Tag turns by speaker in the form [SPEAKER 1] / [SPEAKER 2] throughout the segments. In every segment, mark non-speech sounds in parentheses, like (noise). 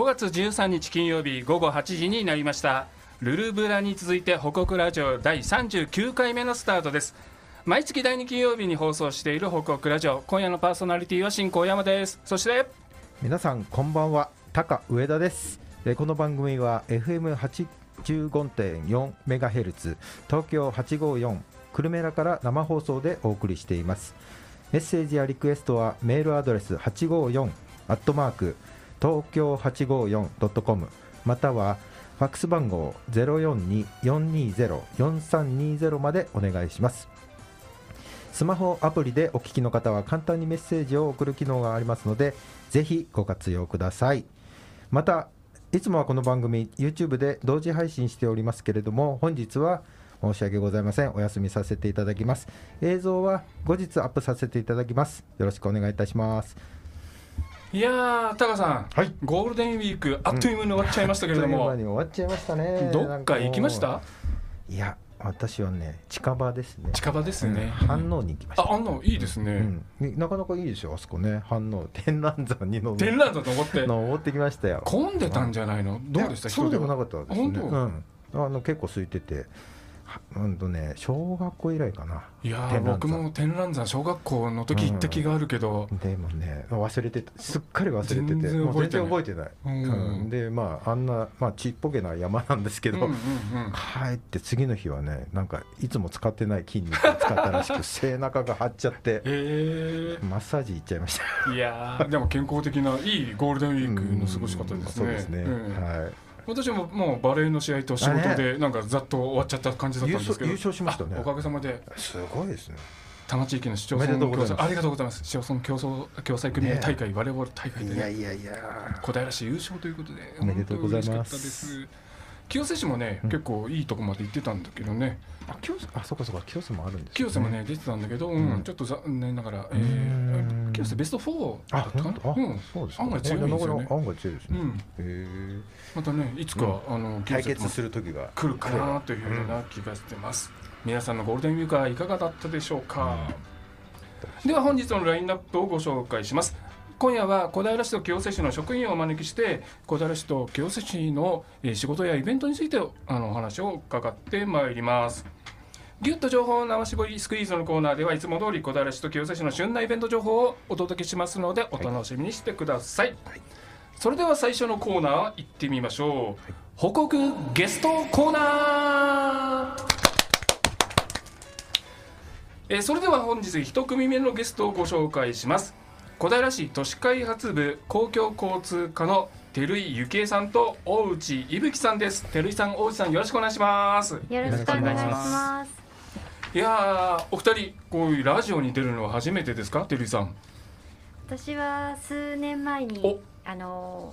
[SPEAKER 1] 5月13日金曜日午後8時になりました。ルルブラに続いて北国ラジオ第39回目のスタートです。毎月第2金曜日に放送している北国ラジオ。今夜のパーソナリティは新高山です。そして
[SPEAKER 2] 皆さんこんばんは。高上田です。えこの番組は FM85.4 メガヘルツ東京854久留米らから生放送でお送りしています。メッセージやリクエストはメールアドレス854アットマーク東京 854.com またはファックス番号042-420-4320までお願いします。スマホアプリでお聞きの方は簡単にメッセージを送る機能がありますのでぜひご活用ください。またいつもはこの番組 YouTube で同時配信しておりますけれども本日は申し訳ございません。お休みさせていただきます。映像は後日アップさせていただきます。よろしくお願いいたします。
[SPEAKER 1] いやータカさん、
[SPEAKER 2] はい。
[SPEAKER 1] ゴールデンウィークあっという間に終わっちゃいましたけれども、
[SPEAKER 2] う間に終わっちゃいましたね。
[SPEAKER 1] どっか行きました？
[SPEAKER 2] いや私はね近場ですね。
[SPEAKER 1] 近場ですね、
[SPEAKER 2] うん。反応に行きました。
[SPEAKER 1] ああんのいいですね、
[SPEAKER 2] うん、なかなかいいですよあそこね。反応天覧山にの
[SPEAKER 1] 天覧だと思って。
[SPEAKER 2] 登ってきましたよ。
[SPEAKER 1] 混んでたんじゃないの？どうでした？
[SPEAKER 2] そうでもな
[SPEAKER 1] か
[SPEAKER 2] かったですね。うん、あの結構空いてて。はうんとね小学校以来かな。い
[SPEAKER 1] や僕も天覧山小学校の時行った気があるけど、
[SPEAKER 2] でもね忘れてた。すっかり忘れてて。
[SPEAKER 1] 全然覚えてない。
[SPEAKER 2] 全然覚えてない、
[SPEAKER 1] うん。
[SPEAKER 2] うん。でまああんな、まあ、ちっぽけな山なんですけど、
[SPEAKER 1] うんうんうん。
[SPEAKER 2] 帰って次の日はねなんかいつも使ってない筋肉を使ったらしく (laughs) 背中が張っちゃって
[SPEAKER 1] え
[SPEAKER 2] マッサージ行っちゃいました。
[SPEAKER 1] ー、いやーでも健康的ないいゴールデンウィークの過ごし方ですね。
[SPEAKER 2] うん。そうですね、
[SPEAKER 1] うん。
[SPEAKER 2] はい
[SPEAKER 1] 私ももうバレーの試合と仕事でなんかざっと終わっちゃった感じだったんですけど。
[SPEAKER 2] 優勝しましたね。
[SPEAKER 1] あおかげさまで。す
[SPEAKER 2] ごいですね。
[SPEAKER 1] 多摩地域の市町村
[SPEAKER 2] でとうございます。
[SPEAKER 1] 共済ありがとうございます。市町村競争共済組合大会、バレーボール大会で
[SPEAKER 2] いや
[SPEAKER 1] ね
[SPEAKER 2] いやいや
[SPEAKER 1] 小平市優勝ということで
[SPEAKER 2] おめでとうございます
[SPEAKER 1] 清瀬市もね、
[SPEAKER 2] うん。
[SPEAKER 1] 結構いいとこまで行ってたんだけどね。
[SPEAKER 2] あ清瀬あそうかそうか清瀬もあるんですね。
[SPEAKER 1] 清瀬もね出てたんだけど、うん
[SPEAKER 2] うん。
[SPEAKER 1] ちょっと残念ながら、え
[SPEAKER 2] うー
[SPEAKER 1] 清瀬ベスト4だ
[SPEAKER 2] あ
[SPEAKER 1] ったかな？うん。
[SPEAKER 2] そうですか。
[SPEAKER 1] 案外強いんですよね。
[SPEAKER 2] 案外強いですね、
[SPEAKER 1] うん。またねいつか、あの
[SPEAKER 2] 対決する時が。
[SPEAKER 1] 来るかなというような気がしてます、皆さんのゴールデンウィークはいかがだったでしょうか、では本日のラインナップをご紹介します今夜は小平市と清瀬市の職員をお招きして小平市と清瀬市のえー仕事やイベントについてあのお話を伺ってまいります。ギュッと情報生絞りスクイーズのコーナーではいつも通り小平市と清瀬市の旬なイベント情報をお届けしますのでお楽しみにしてください、それでは最初のコーナー行ってみましょう、報告ゲストコーナーえーそれでは本日一組目のゲストをご紹介します小平市都市開発部公共交通課の照井幸恵さんと大内伊吹さんです。照井さん大内さんよろしくお願いします。
[SPEAKER 3] よろしくお願いします。
[SPEAKER 1] いやーお二人こういうラジオに出るのは初めてですか？照井さん。
[SPEAKER 3] 私は数年前にあの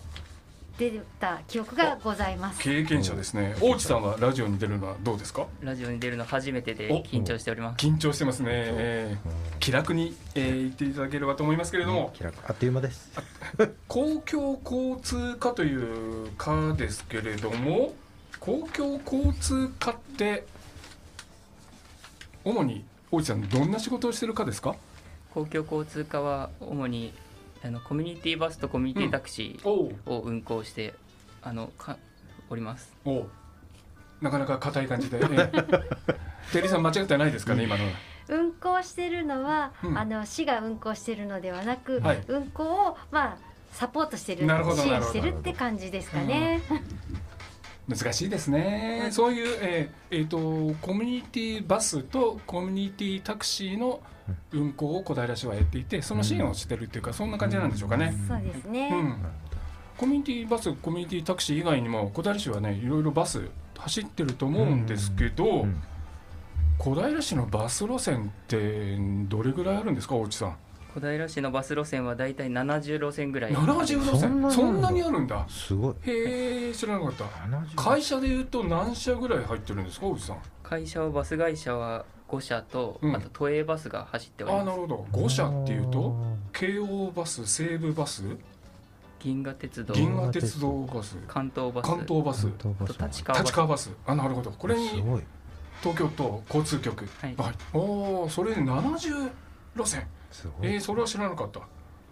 [SPEAKER 3] 出た記憶がございます。
[SPEAKER 1] 経験者ですね。大内さんはラジオに出るのはどうですか？
[SPEAKER 4] ラジオに出るの初めてで
[SPEAKER 1] お
[SPEAKER 4] 緊張しております。
[SPEAKER 1] 緊張してますね、えー気楽に、えー言っていただければと思いますけれども、
[SPEAKER 2] 気楽あっという間です。
[SPEAKER 1] 公共交通課という課ですけれども公共交通課って主に大内さんどんな仕事をしてる課ですか？
[SPEAKER 4] 公共交通課は主にあのコミュニティバスとコミュニティタクシーを運行して、あのかおります。
[SPEAKER 1] なかなか硬い感じで、えー、(laughs) テリーさん間違ってないですかね今のは。
[SPEAKER 3] 運行してるのは、
[SPEAKER 1] うん。
[SPEAKER 3] あの市が運行してるのではなく、
[SPEAKER 1] はい。
[SPEAKER 3] 運行をまあサポートしてる
[SPEAKER 1] なるほど
[SPEAKER 3] 支援してるって感じですかね。
[SPEAKER 1] 難しいですね、
[SPEAKER 3] うん
[SPEAKER 1] そういう、えーえー、とコミュニティバスとコミュニティタクシーの運行を小平市はやっていてその支援をしてるっていうか、そんな感じなんでしょうかね。
[SPEAKER 3] そうですね。
[SPEAKER 1] うん。コミュニティバスコミュニティタクシー以外にも小平市はねいろいろバス走ってると思うんですけど、
[SPEAKER 2] うん。
[SPEAKER 1] 小平市のバス路線ってどれぐらいあるんですか大内さん？
[SPEAKER 4] 小平市のバス路線はだいたい70路線ぐらい。
[SPEAKER 1] 70路線？
[SPEAKER 2] そんなにあるんだ。
[SPEAKER 1] そんなにあるんだ。
[SPEAKER 2] すごい。
[SPEAKER 1] へえ知らなかった。
[SPEAKER 2] 70
[SPEAKER 1] 会社でいうと何社ぐらい入ってるんですか大内さん？
[SPEAKER 4] 会社はバス会社は5社と、
[SPEAKER 1] うん。
[SPEAKER 4] あと都営バスが走っております。
[SPEAKER 1] ああなるほど。5社っていうと？京王バス西武バス？
[SPEAKER 4] 銀河鉄道、
[SPEAKER 1] 銀河鉄道バス。
[SPEAKER 4] 関東バス、
[SPEAKER 1] 関東バス。
[SPEAKER 4] 立川バス。
[SPEAKER 1] 立川バス。あなるほど。これ
[SPEAKER 2] す
[SPEAKER 1] に
[SPEAKER 2] ごい。
[SPEAKER 1] 東京都交通局。
[SPEAKER 4] はい。
[SPEAKER 1] はい、おおそれで70路線
[SPEAKER 2] すごい。
[SPEAKER 1] えー、それは知らなかった。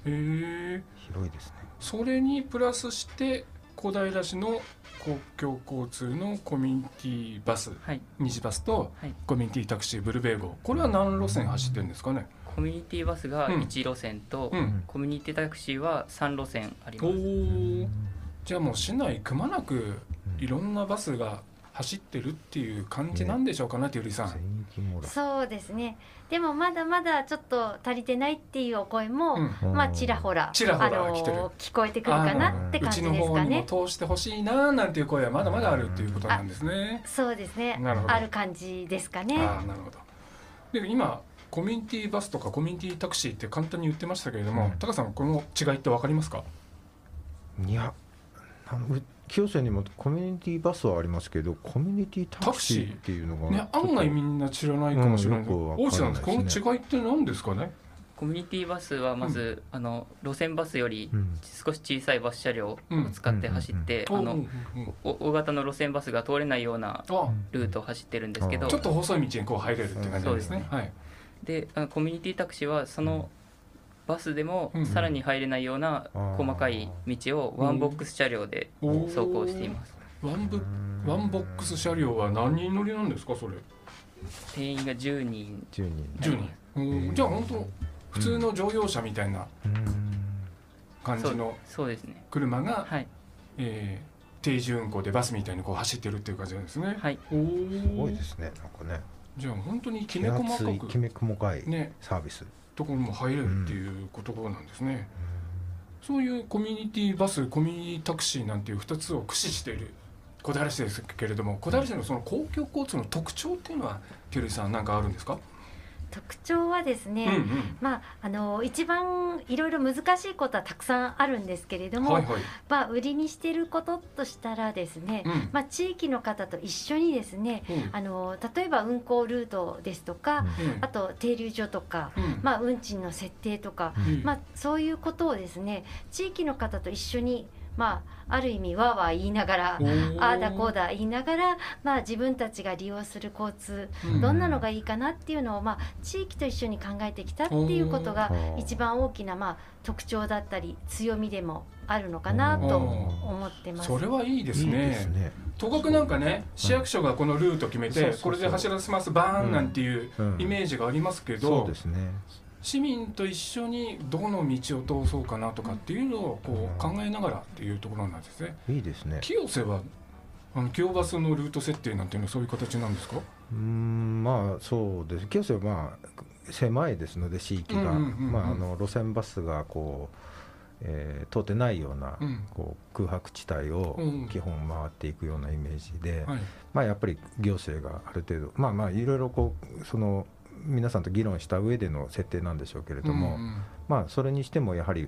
[SPEAKER 1] えー、
[SPEAKER 2] 広いですね。
[SPEAKER 1] それにプラスして小平市の公共交通のコミュニティバス
[SPEAKER 4] はい。
[SPEAKER 1] 西バスと
[SPEAKER 4] はい。
[SPEAKER 1] コミュニティタクシーブルベーゴこれは何路線走ってるんですかね？
[SPEAKER 4] コミュニティバスが
[SPEAKER 1] うん。
[SPEAKER 4] 1路線と、
[SPEAKER 1] うん。
[SPEAKER 4] コミュニティタクシーは3路線あり
[SPEAKER 1] お
[SPEAKER 4] ます。
[SPEAKER 1] ー。じゃあもう市内くまなくいろんなバスが走ってるっていう感じなんでしょうかねてゆりさん。
[SPEAKER 3] そうですね。でもまだまだちょっと足りてないっていうお声も、
[SPEAKER 1] うん。
[SPEAKER 3] まあちらほら
[SPEAKER 1] ちらほら
[SPEAKER 3] あの
[SPEAKER 1] 来てる。
[SPEAKER 3] 聞こえてくるかなって
[SPEAKER 1] う
[SPEAKER 3] 感じです
[SPEAKER 1] ちの方に
[SPEAKER 3] かね
[SPEAKER 1] も通してほしいななんていう声はまだまだあるっていうことなんですね。
[SPEAKER 3] そうですね。ある感じですかね。
[SPEAKER 1] なるほど。で今コミュニティバスとかコミュニティタクシーって簡単に言ってましたけれども、
[SPEAKER 2] うん。
[SPEAKER 1] 高さんこの違いって分かりますか？
[SPEAKER 2] いやあのう清瀬にもコミュニティバスはありますけどコミュニティタクシーっていうのが
[SPEAKER 1] ね案外みんな知らないかもしれない
[SPEAKER 2] うん
[SPEAKER 1] 大内さん
[SPEAKER 2] ね
[SPEAKER 1] この違いって何ですかね？
[SPEAKER 4] コミュニティバスはまず、あの路線バスより
[SPEAKER 2] うん。
[SPEAKER 4] 少し小さいバス車両を使って走って、
[SPEAKER 1] うん
[SPEAKER 4] あの
[SPEAKER 1] うんうん
[SPEAKER 4] お大型の路線バスが通れないような
[SPEAKER 1] あ
[SPEAKER 4] ルートを走ってるんですけど
[SPEAKER 2] うん。
[SPEAKER 1] ちょっと細い道にこう入れるって感じですね。
[SPEAKER 4] うん
[SPEAKER 1] はい。
[SPEAKER 4] であのコミュニティタクシーはそのバスでも
[SPEAKER 1] うん
[SPEAKER 4] さらに入れないような
[SPEAKER 2] うん
[SPEAKER 4] 細かい道をワンボックス車両で走行しています。
[SPEAKER 1] ワンブワンボックス車両は何人乗りなんですかそれ？
[SPEAKER 4] 定員が10人。
[SPEAKER 2] 10人。
[SPEAKER 1] 10人。うん。じゃあ本当普通の乗用車みたいな感じの
[SPEAKER 4] そうですね。
[SPEAKER 1] 車が、
[SPEAKER 4] はい。
[SPEAKER 1] えー定時運行でバスみたいにこう走ってるっていう感じなんですね。
[SPEAKER 4] はい。
[SPEAKER 1] おお。
[SPEAKER 2] すごいですねなんかね。
[SPEAKER 1] じゃあ本当にき
[SPEAKER 2] 気
[SPEAKER 1] め細か
[SPEAKER 2] きめ細かい
[SPEAKER 1] くね。
[SPEAKER 2] サービス
[SPEAKER 1] ところも入れるっていうことなんですね。そういうコミュニティバスコミュニティタクシーなんていう2つを駆使している小平市ですけれども小平市のその公共交通の特徴っていうのはテルさん何かあるんですか、
[SPEAKER 3] 特徴はですね、
[SPEAKER 1] うん
[SPEAKER 3] まああの一番いろいろ難しいことはたくさんあるんですけれども、
[SPEAKER 1] うんはいはい、
[SPEAKER 3] まあ売りにしていることとしたらですね、
[SPEAKER 1] うん。
[SPEAKER 3] まあ地域の方と一緒にですね
[SPEAKER 1] うん。
[SPEAKER 3] あの例えば運行ルートですとか、
[SPEAKER 1] うん。
[SPEAKER 3] あと停留所とか、
[SPEAKER 1] うん。
[SPEAKER 3] まあ運賃の設定とか、
[SPEAKER 1] うん。
[SPEAKER 3] まあそういうことをですね地域の方と一緒にまあある意味わーわー言いながらああだこうだ言いながら、まあ、自分たちが利用する交通
[SPEAKER 1] うん。
[SPEAKER 3] どんなのがいいかなっていうのを、まあ、地域と一緒に考えてきたっていうことが一番大きな、まあ、特徴だったり強みでもあるのかなと思ってます。
[SPEAKER 1] それはいいです
[SPEAKER 2] いい
[SPEAKER 1] ね
[SPEAKER 2] ですね。
[SPEAKER 1] とかくなんかね市役所がこのルート決めてこれで走らせますバーンなんていう
[SPEAKER 2] うん。
[SPEAKER 1] イメージがありますけ
[SPEAKER 2] そ
[SPEAKER 1] ど
[SPEAKER 2] うですね
[SPEAKER 1] 市民と一緒にどの道を通そうかなとかっていうのをこう考えながらっていうところなんですね。
[SPEAKER 2] いいですね。
[SPEAKER 1] 清瀬はあの清バスのルート設定なんていうのはそういう形なんですか？
[SPEAKER 2] うーんまあそうです。清瀬はまあ狭いですので地域が、路線バスがこう、えー通ってないような、
[SPEAKER 1] うん。
[SPEAKER 2] こう空白地帯を
[SPEAKER 1] うん。
[SPEAKER 2] 基本回っていくようなイメージで、
[SPEAKER 1] はい。
[SPEAKER 2] まあ、やっぱり行政がある程度まあまあいろいろこうその皆さんと議論した上での設定なんでしょうけれども、
[SPEAKER 1] うんうん。
[SPEAKER 2] まあそれにしてもやはり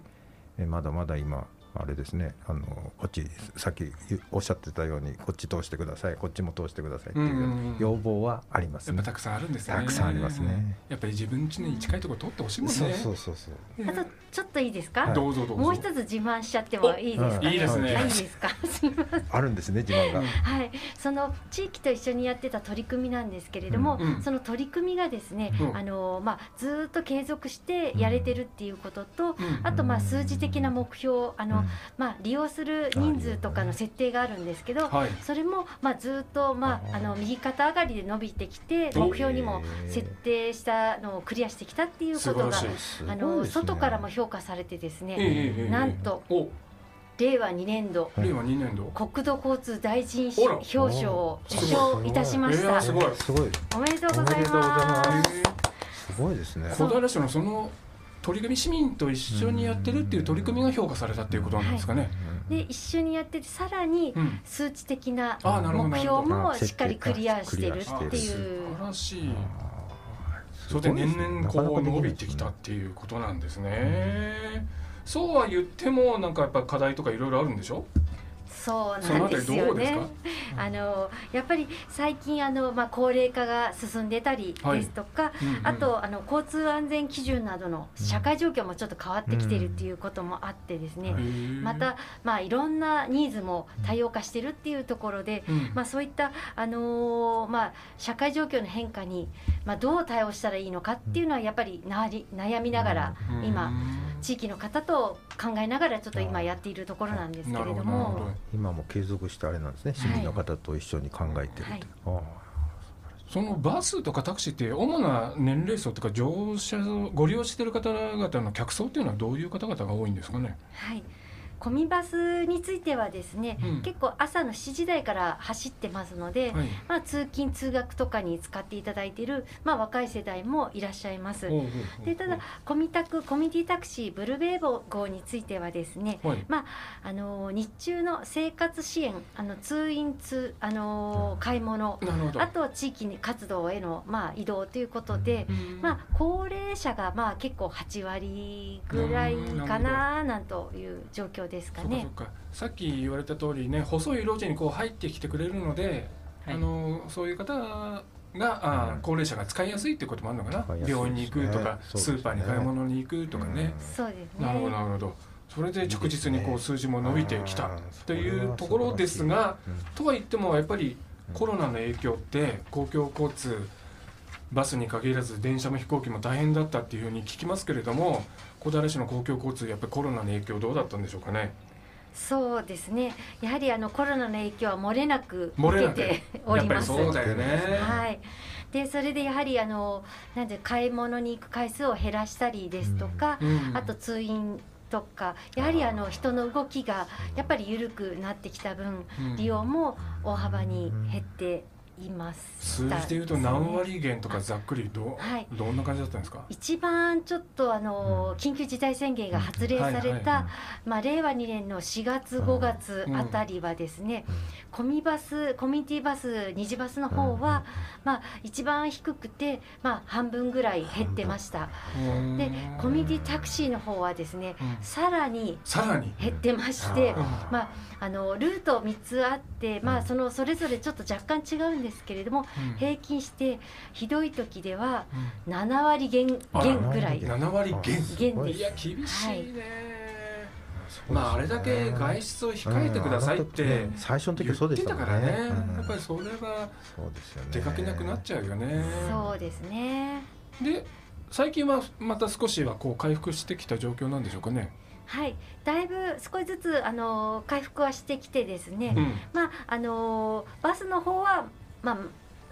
[SPEAKER 2] えーまだまだ今あれですね。あのこっちさっき言おっしゃってたようにこっち通してください。こっちも通してくださいっていう要望はありますね。
[SPEAKER 1] やっぱたくさんあるんですね。
[SPEAKER 2] たくさんありますね。
[SPEAKER 1] やっぱり自分家に近いところ取ってほしいもんね。
[SPEAKER 2] そうそうそうそう。
[SPEAKER 3] あとちょっといいですか、
[SPEAKER 2] はい。
[SPEAKER 1] どうぞどうぞ。
[SPEAKER 3] もう一つ自慢しちゃってもいいですか、
[SPEAKER 2] お
[SPEAKER 1] いいですね。
[SPEAKER 3] はい。いいですか？すみません。
[SPEAKER 2] あるんですね自慢が、
[SPEAKER 3] はい、その地域と一緒にやってた取り組みなんですけれども、
[SPEAKER 1] うんうん。
[SPEAKER 3] その取り組みがですね、
[SPEAKER 1] うん。
[SPEAKER 3] あのまあ、ずーっと継続してやれてるっていうことと、
[SPEAKER 1] うん。
[SPEAKER 3] あとまあ数字的な目標あの、
[SPEAKER 2] うん
[SPEAKER 3] まあ、利用する人数とかの設定があるんですけど、
[SPEAKER 1] はい。
[SPEAKER 3] それもまあずっとまああの右肩上がりで伸びてきて目標にも設定したのをクリアしてきたっていうことがあの外からも評価されてですね、なんと
[SPEAKER 1] お。
[SPEAKER 3] 令和2年度
[SPEAKER 1] 令和2年度。
[SPEAKER 3] 国土交通大臣表彰を受賞いたしました。
[SPEAKER 1] えー。すごい。
[SPEAKER 2] すごい。
[SPEAKER 3] おめでとうござい
[SPEAKER 2] おめでとうござい
[SPEAKER 3] ま。
[SPEAKER 2] ます。
[SPEAKER 1] え
[SPEAKER 2] すごいですね。
[SPEAKER 1] ー小平市のその取り組み市民と一緒にやってるっていう取り組みが評価されたっていうことなんですかね。
[SPEAKER 3] で一緒にやっててさらに
[SPEAKER 1] うん
[SPEAKER 3] 数値的な
[SPEAKER 1] あなるほど
[SPEAKER 3] 目標もしっかりクリアしてるって
[SPEAKER 1] あ
[SPEAKER 3] い
[SPEAKER 1] 素
[SPEAKER 3] う。
[SPEAKER 1] 晴らしい。それで年々こう伸びてきたっていうことなんですね。そうは言ってもなんかやっぱ課題とかいろいろあるんでしょ？
[SPEAKER 3] そうなんですよね。。あのやっぱり最近あのまあ高齢化が進んでたり
[SPEAKER 1] はい。
[SPEAKER 3] ですとか、
[SPEAKER 1] うんうん。
[SPEAKER 3] あとあの交通安全基準などの社会状況もちょっと変わってきてるっていうこともあってですね。
[SPEAKER 1] へー
[SPEAKER 3] またまあいろんなニーズも多様化してるっていうところで、
[SPEAKER 1] うん。
[SPEAKER 3] まあ、そういった、あのーまあ、社会状況の変化に、まあ、どう対応したらいいのかっていうのはやっぱりなり悩みながら今地域の方と考えながらちょっと今やっているところなんですけれど
[SPEAKER 1] なるほどなるほ
[SPEAKER 3] も
[SPEAKER 1] ど。
[SPEAKER 2] 今も継続してあれなんですね。市民の方と一緒に考えてる
[SPEAKER 3] はい。
[SPEAKER 1] そのバスとかタクシーって主な年齢層とか乗車ご利用している方々の客層っていうのはどういう方々が多いんですかね？
[SPEAKER 3] はいコミバスについてはですね、
[SPEAKER 1] うん
[SPEAKER 3] 結構朝の7時台から走ってますので、
[SPEAKER 1] はい。
[SPEAKER 3] まあ、通勤通学とかに使っていただいている、まあ、若い世代もいらっしゃいます。でただコミタクコミュニティタクシーブルベー号についてはですね
[SPEAKER 1] はい。
[SPEAKER 3] あの日中の生活支援あの通院通あの買い物。あとは地域活動への、まあ、移動ということで、
[SPEAKER 1] うん
[SPEAKER 3] まあ、高齢者がまあ結構8割ぐらいかななんという状況ですかね。
[SPEAKER 1] そうかそう。か。さっき言われた通りね細い路地にこう入ってきてくれるので、
[SPEAKER 4] はい。
[SPEAKER 1] あのそういう方があ
[SPEAKER 2] うん。
[SPEAKER 1] 高齢者が使いやすいっていうこともあるのかな、
[SPEAKER 2] ね。
[SPEAKER 1] 病院に行くとか、
[SPEAKER 2] ね。
[SPEAKER 1] スーパーに買い物に行くとかね、
[SPEAKER 3] そうですね。
[SPEAKER 1] なるほどなるほど。それで着実にこう数字も伸びてきたというところですが、とは言ってもやっぱりコロナの影響って公共交通バスに限らず電車も飛行機も大変だったっていうふうに聞きますけれども小平市の公共交通やっぱりコロナの影響どうだったんでしょうかね？
[SPEAKER 3] そうですね。やはりあのコロナの影響は漏れなく
[SPEAKER 1] 漏れなく？
[SPEAKER 3] 受けてお
[SPEAKER 1] やっぱり
[SPEAKER 3] ります。
[SPEAKER 1] そうだよね。
[SPEAKER 3] はい。でそれでやはりあのなんで買い物に行く回数を減らしたりですとか、
[SPEAKER 1] うん
[SPEAKER 3] あと通院とかやはりあの人の動きがやっぱり緩くなってきた分
[SPEAKER 1] うん
[SPEAKER 3] 利用も大幅に減っています。
[SPEAKER 1] 数字でいうと何割減とかざっくりど,、
[SPEAKER 3] はい。
[SPEAKER 1] どんな感じだったんですか？
[SPEAKER 3] 一番ちょっとあの緊急事態宣言が発令された、まあ、令和2年の4月5月あたりはですね、コミバスコミュニティバス二次バスの方は、まあ、一番低くて、まあ、半分ぐらい減ってました。でコミュニティタクシーの方はですね
[SPEAKER 1] うん。
[SPEAKER 3] さらに
[SPEAKER 1] さらに、
[SPEAKER 3] 減ってまして
[SPEAKER 1] うん。
[SPEAKER 3] まあ、あのルート3つあって、まあ、そのそれぞれちょっと若干違うんですけれども
[SPEAKER 1] うん。
[SPEAKER 3] 平均してひどい時では
[SPEAKER 1] うん。
[SPEAKER 3] 7割減減ぐらい。
[SPEAKER 1] 7割減。
[SPEAKER 3] 減。で
[SPEAKER 1] いや厳しいね、
[SPEAKER 3] はい。
[SPEAKER 1] まああれだけ外出を控えてくださいって
[SPEAKER 2] 最初の時はそうでした
[SPEAKER 1] からね、
[SPEAKER 2] うん。
[SPEAKER 1] やっぱりそれは
[SPEAKER 2] そうですよね。
[SPEAKER 1] 出かけなくなっちゃうよね。
[SPEAKER 3] そうですね。
[SPEAKER 1] で最近はまた少しはこう回復してきた状況なんでしょうかね。
[SPEAKER 3] はい、だいぶ少しずつあの回復はしてきてですね、
[SPEAKER 1] うん。
[SPEAKER 3] まああのバスの方はまあ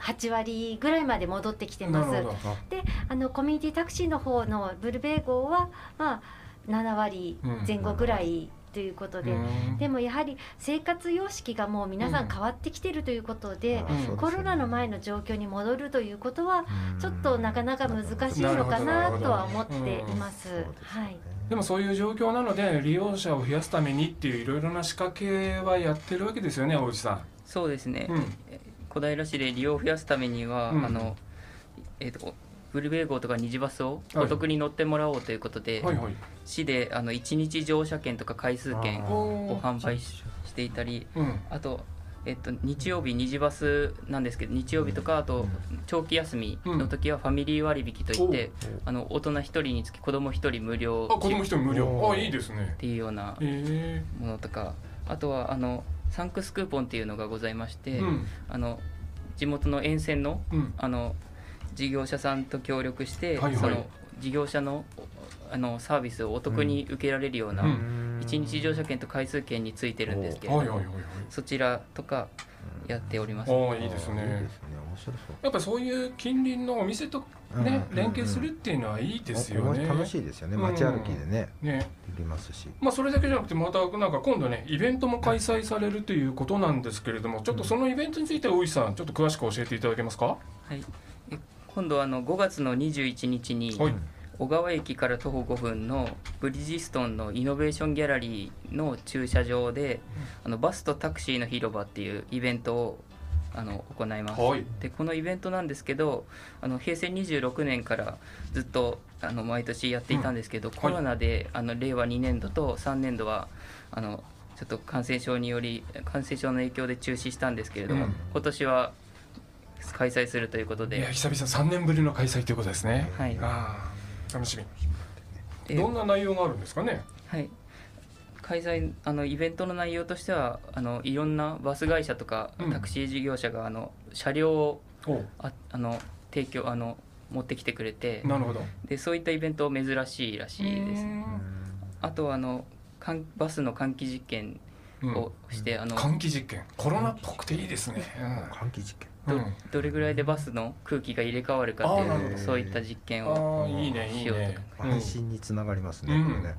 [SPEAKER 3] 8割ぐらいまで戻ってきてます。
[SPEAKER 1] なるほど。
[SPEAKER 3] で、あのコミュニティタクシーの方のブルベー号はまあ7割前後ぐらいということで、
[SPEAKER 1] うん。
[SPEAKER 3] でもやはり生活様式がもう皆さん変わってきてるということで、
[SPEAKER 1] うん。
[SPEAKER 3] コロナの前の状況に戻るということは
[SPEAKER 2] うん。
[SPEAKER 3] ちょっとなかなか難しいのかなとは思っています。はい。
[SPEAKER 1] でもそういう状況なので利用者を増やすためにっていういろいろな仕掛けはやってるわけですよね大内さ
[SPEAKER 4] そうですね、
[SPEAKER 1] ん。うん
[SPEAKER 4] 小平市で利用を増やすためには、
[SPEAKER 1] うん
[SPEAKER 4] あのえっ、とブルベー号とか二次バスを
[SPEAKER 1] はい
[SPEAKER 4] お得に乗ってもらおうということで、
[SPEAKER 1] はいはい。
[SPEAKER 4] 市であの1日乗車券とか回数券を販売ししていたり
[SPEAKER 1] うん。
[SPEAKER 4] あと、えっと、日曜日二次バスなんですけど日曜日とかあと長期休みの時はファミリー割引といって、あの大人1人につき子供1人無料
[SPEAKER 1] あ子供一人無料。
[SPEAKER 2] お
[SPEAKER 1] あいいですね
[SPEAKER 4] っ。ていうような
[SPEAKER 1] え
[SPEAKER 4] ものとかあとはあのサンクスクーポンっていうのがございまして、
[SPEAKER 1] えうん
[SPEAKER 4] あの地元の沿線の
[SPEAKER 1] うん。
[SPEAKER 4] あの事業者さんと協力して、
[SPEAKER 1] はいはい
[SPEAKER 4] その事業者のあのサービスをお得に受けられるような、
[SPEAKER 1] うん
[SPEAKER 4] 一日乗車券と回数券についてるんですけれども。そちらとかやっております。
[SPEAKER 1] ああいいですね。
[SPEAKER 2] いいですね面白そう
[SPEAKER 1] やっぱそういう近隣のお店とね、
[SPEAKER 2] うん
[SPEAKER 1] 連携するっていうのはいいですよね。
[SPEAKER 2] 楽しいですよね。
[SPEAKER 1] うん。
[SPEAKER 2] 街歩きでね
[SPEAKER 1] ね。
[SPEAKER 2] できますし。
[SPEAKER 1] まあそれだけじゃなくてまたなんか今度ねイベントも開催されるということなんですけれどもちょっとそのイベントについて大石さんちょっと詳しく教えていただけますか？
[SPEAKER 4] はい、え今度はあの5月の21日に
[SPEAKER 1] はい。
[SPEAKER 4] 小川駅から徒歩5分のブリヂストンのイノベーションギャラリーの駐車場で、あのバスとタクシーの広場っていうイベントをあの行います。
[SPEAKER 1] はい。
[SPEAKER 4] でこのイベントなんですけどあの平成26年からずっとあの毎年やっていたんですけど、コロナであの令和2年度と3年度はあのちょっと感染症により感染症の影響で中止したんですけれども、
[SPEAKER 1] うん。
[SPEAKER 4] 今年は開催するということ
[SPEAKER 1] いや
[SPEAKER 4] で、
[SPEAKER 1] 久々3年ぶりの開催ということですね。
[SPEAKER 4] はい。
[SPEAKER 1] ああ楽しみ。
[SPEAKER 4] で
[SPEAKER 1] どんな内容があるんですかね？
[SPEAKER 4] はい、開催あのイベントの内容としてはあのいろんなバス会社とか
[SPEAKER 1] うん。
[SPEAKER 4] タクシー事業者があの車両を
[SPEAKER 1] お。
[SPEAKER 4] ああの提供あの持ってきてくれて
[SPEAKER 1] なるほど。
[SPEAKER 4] でそういったイベント珍しいらしいです。
[SPEAKER 1] うー。ん
[SPEAKER 4] あとあのかんバスの換気実験
[SPEAKER 1] うん。
[SPEAKER 4] をして、あの
[SPEAKER 1] 換気実験。コロナっぽくていいですね。
[SPEAKER 2] 換気実験。
[SPEAKER 1] うんうん
[SPEAKER 4] どれぐらいでバスの空気が入れ替わるかって
[SPEAKER 1] あーなるほど
[SPEAKER 4] いうそういった実験
[SPEAKER 1] あ
[SPEAKER 4] を
[SPEAKER 1] あいいねいいね。うん
[SPEAKER 2] 安心につながりますね、
[SPEAKER 1] うん
[SPEAKER 2] これね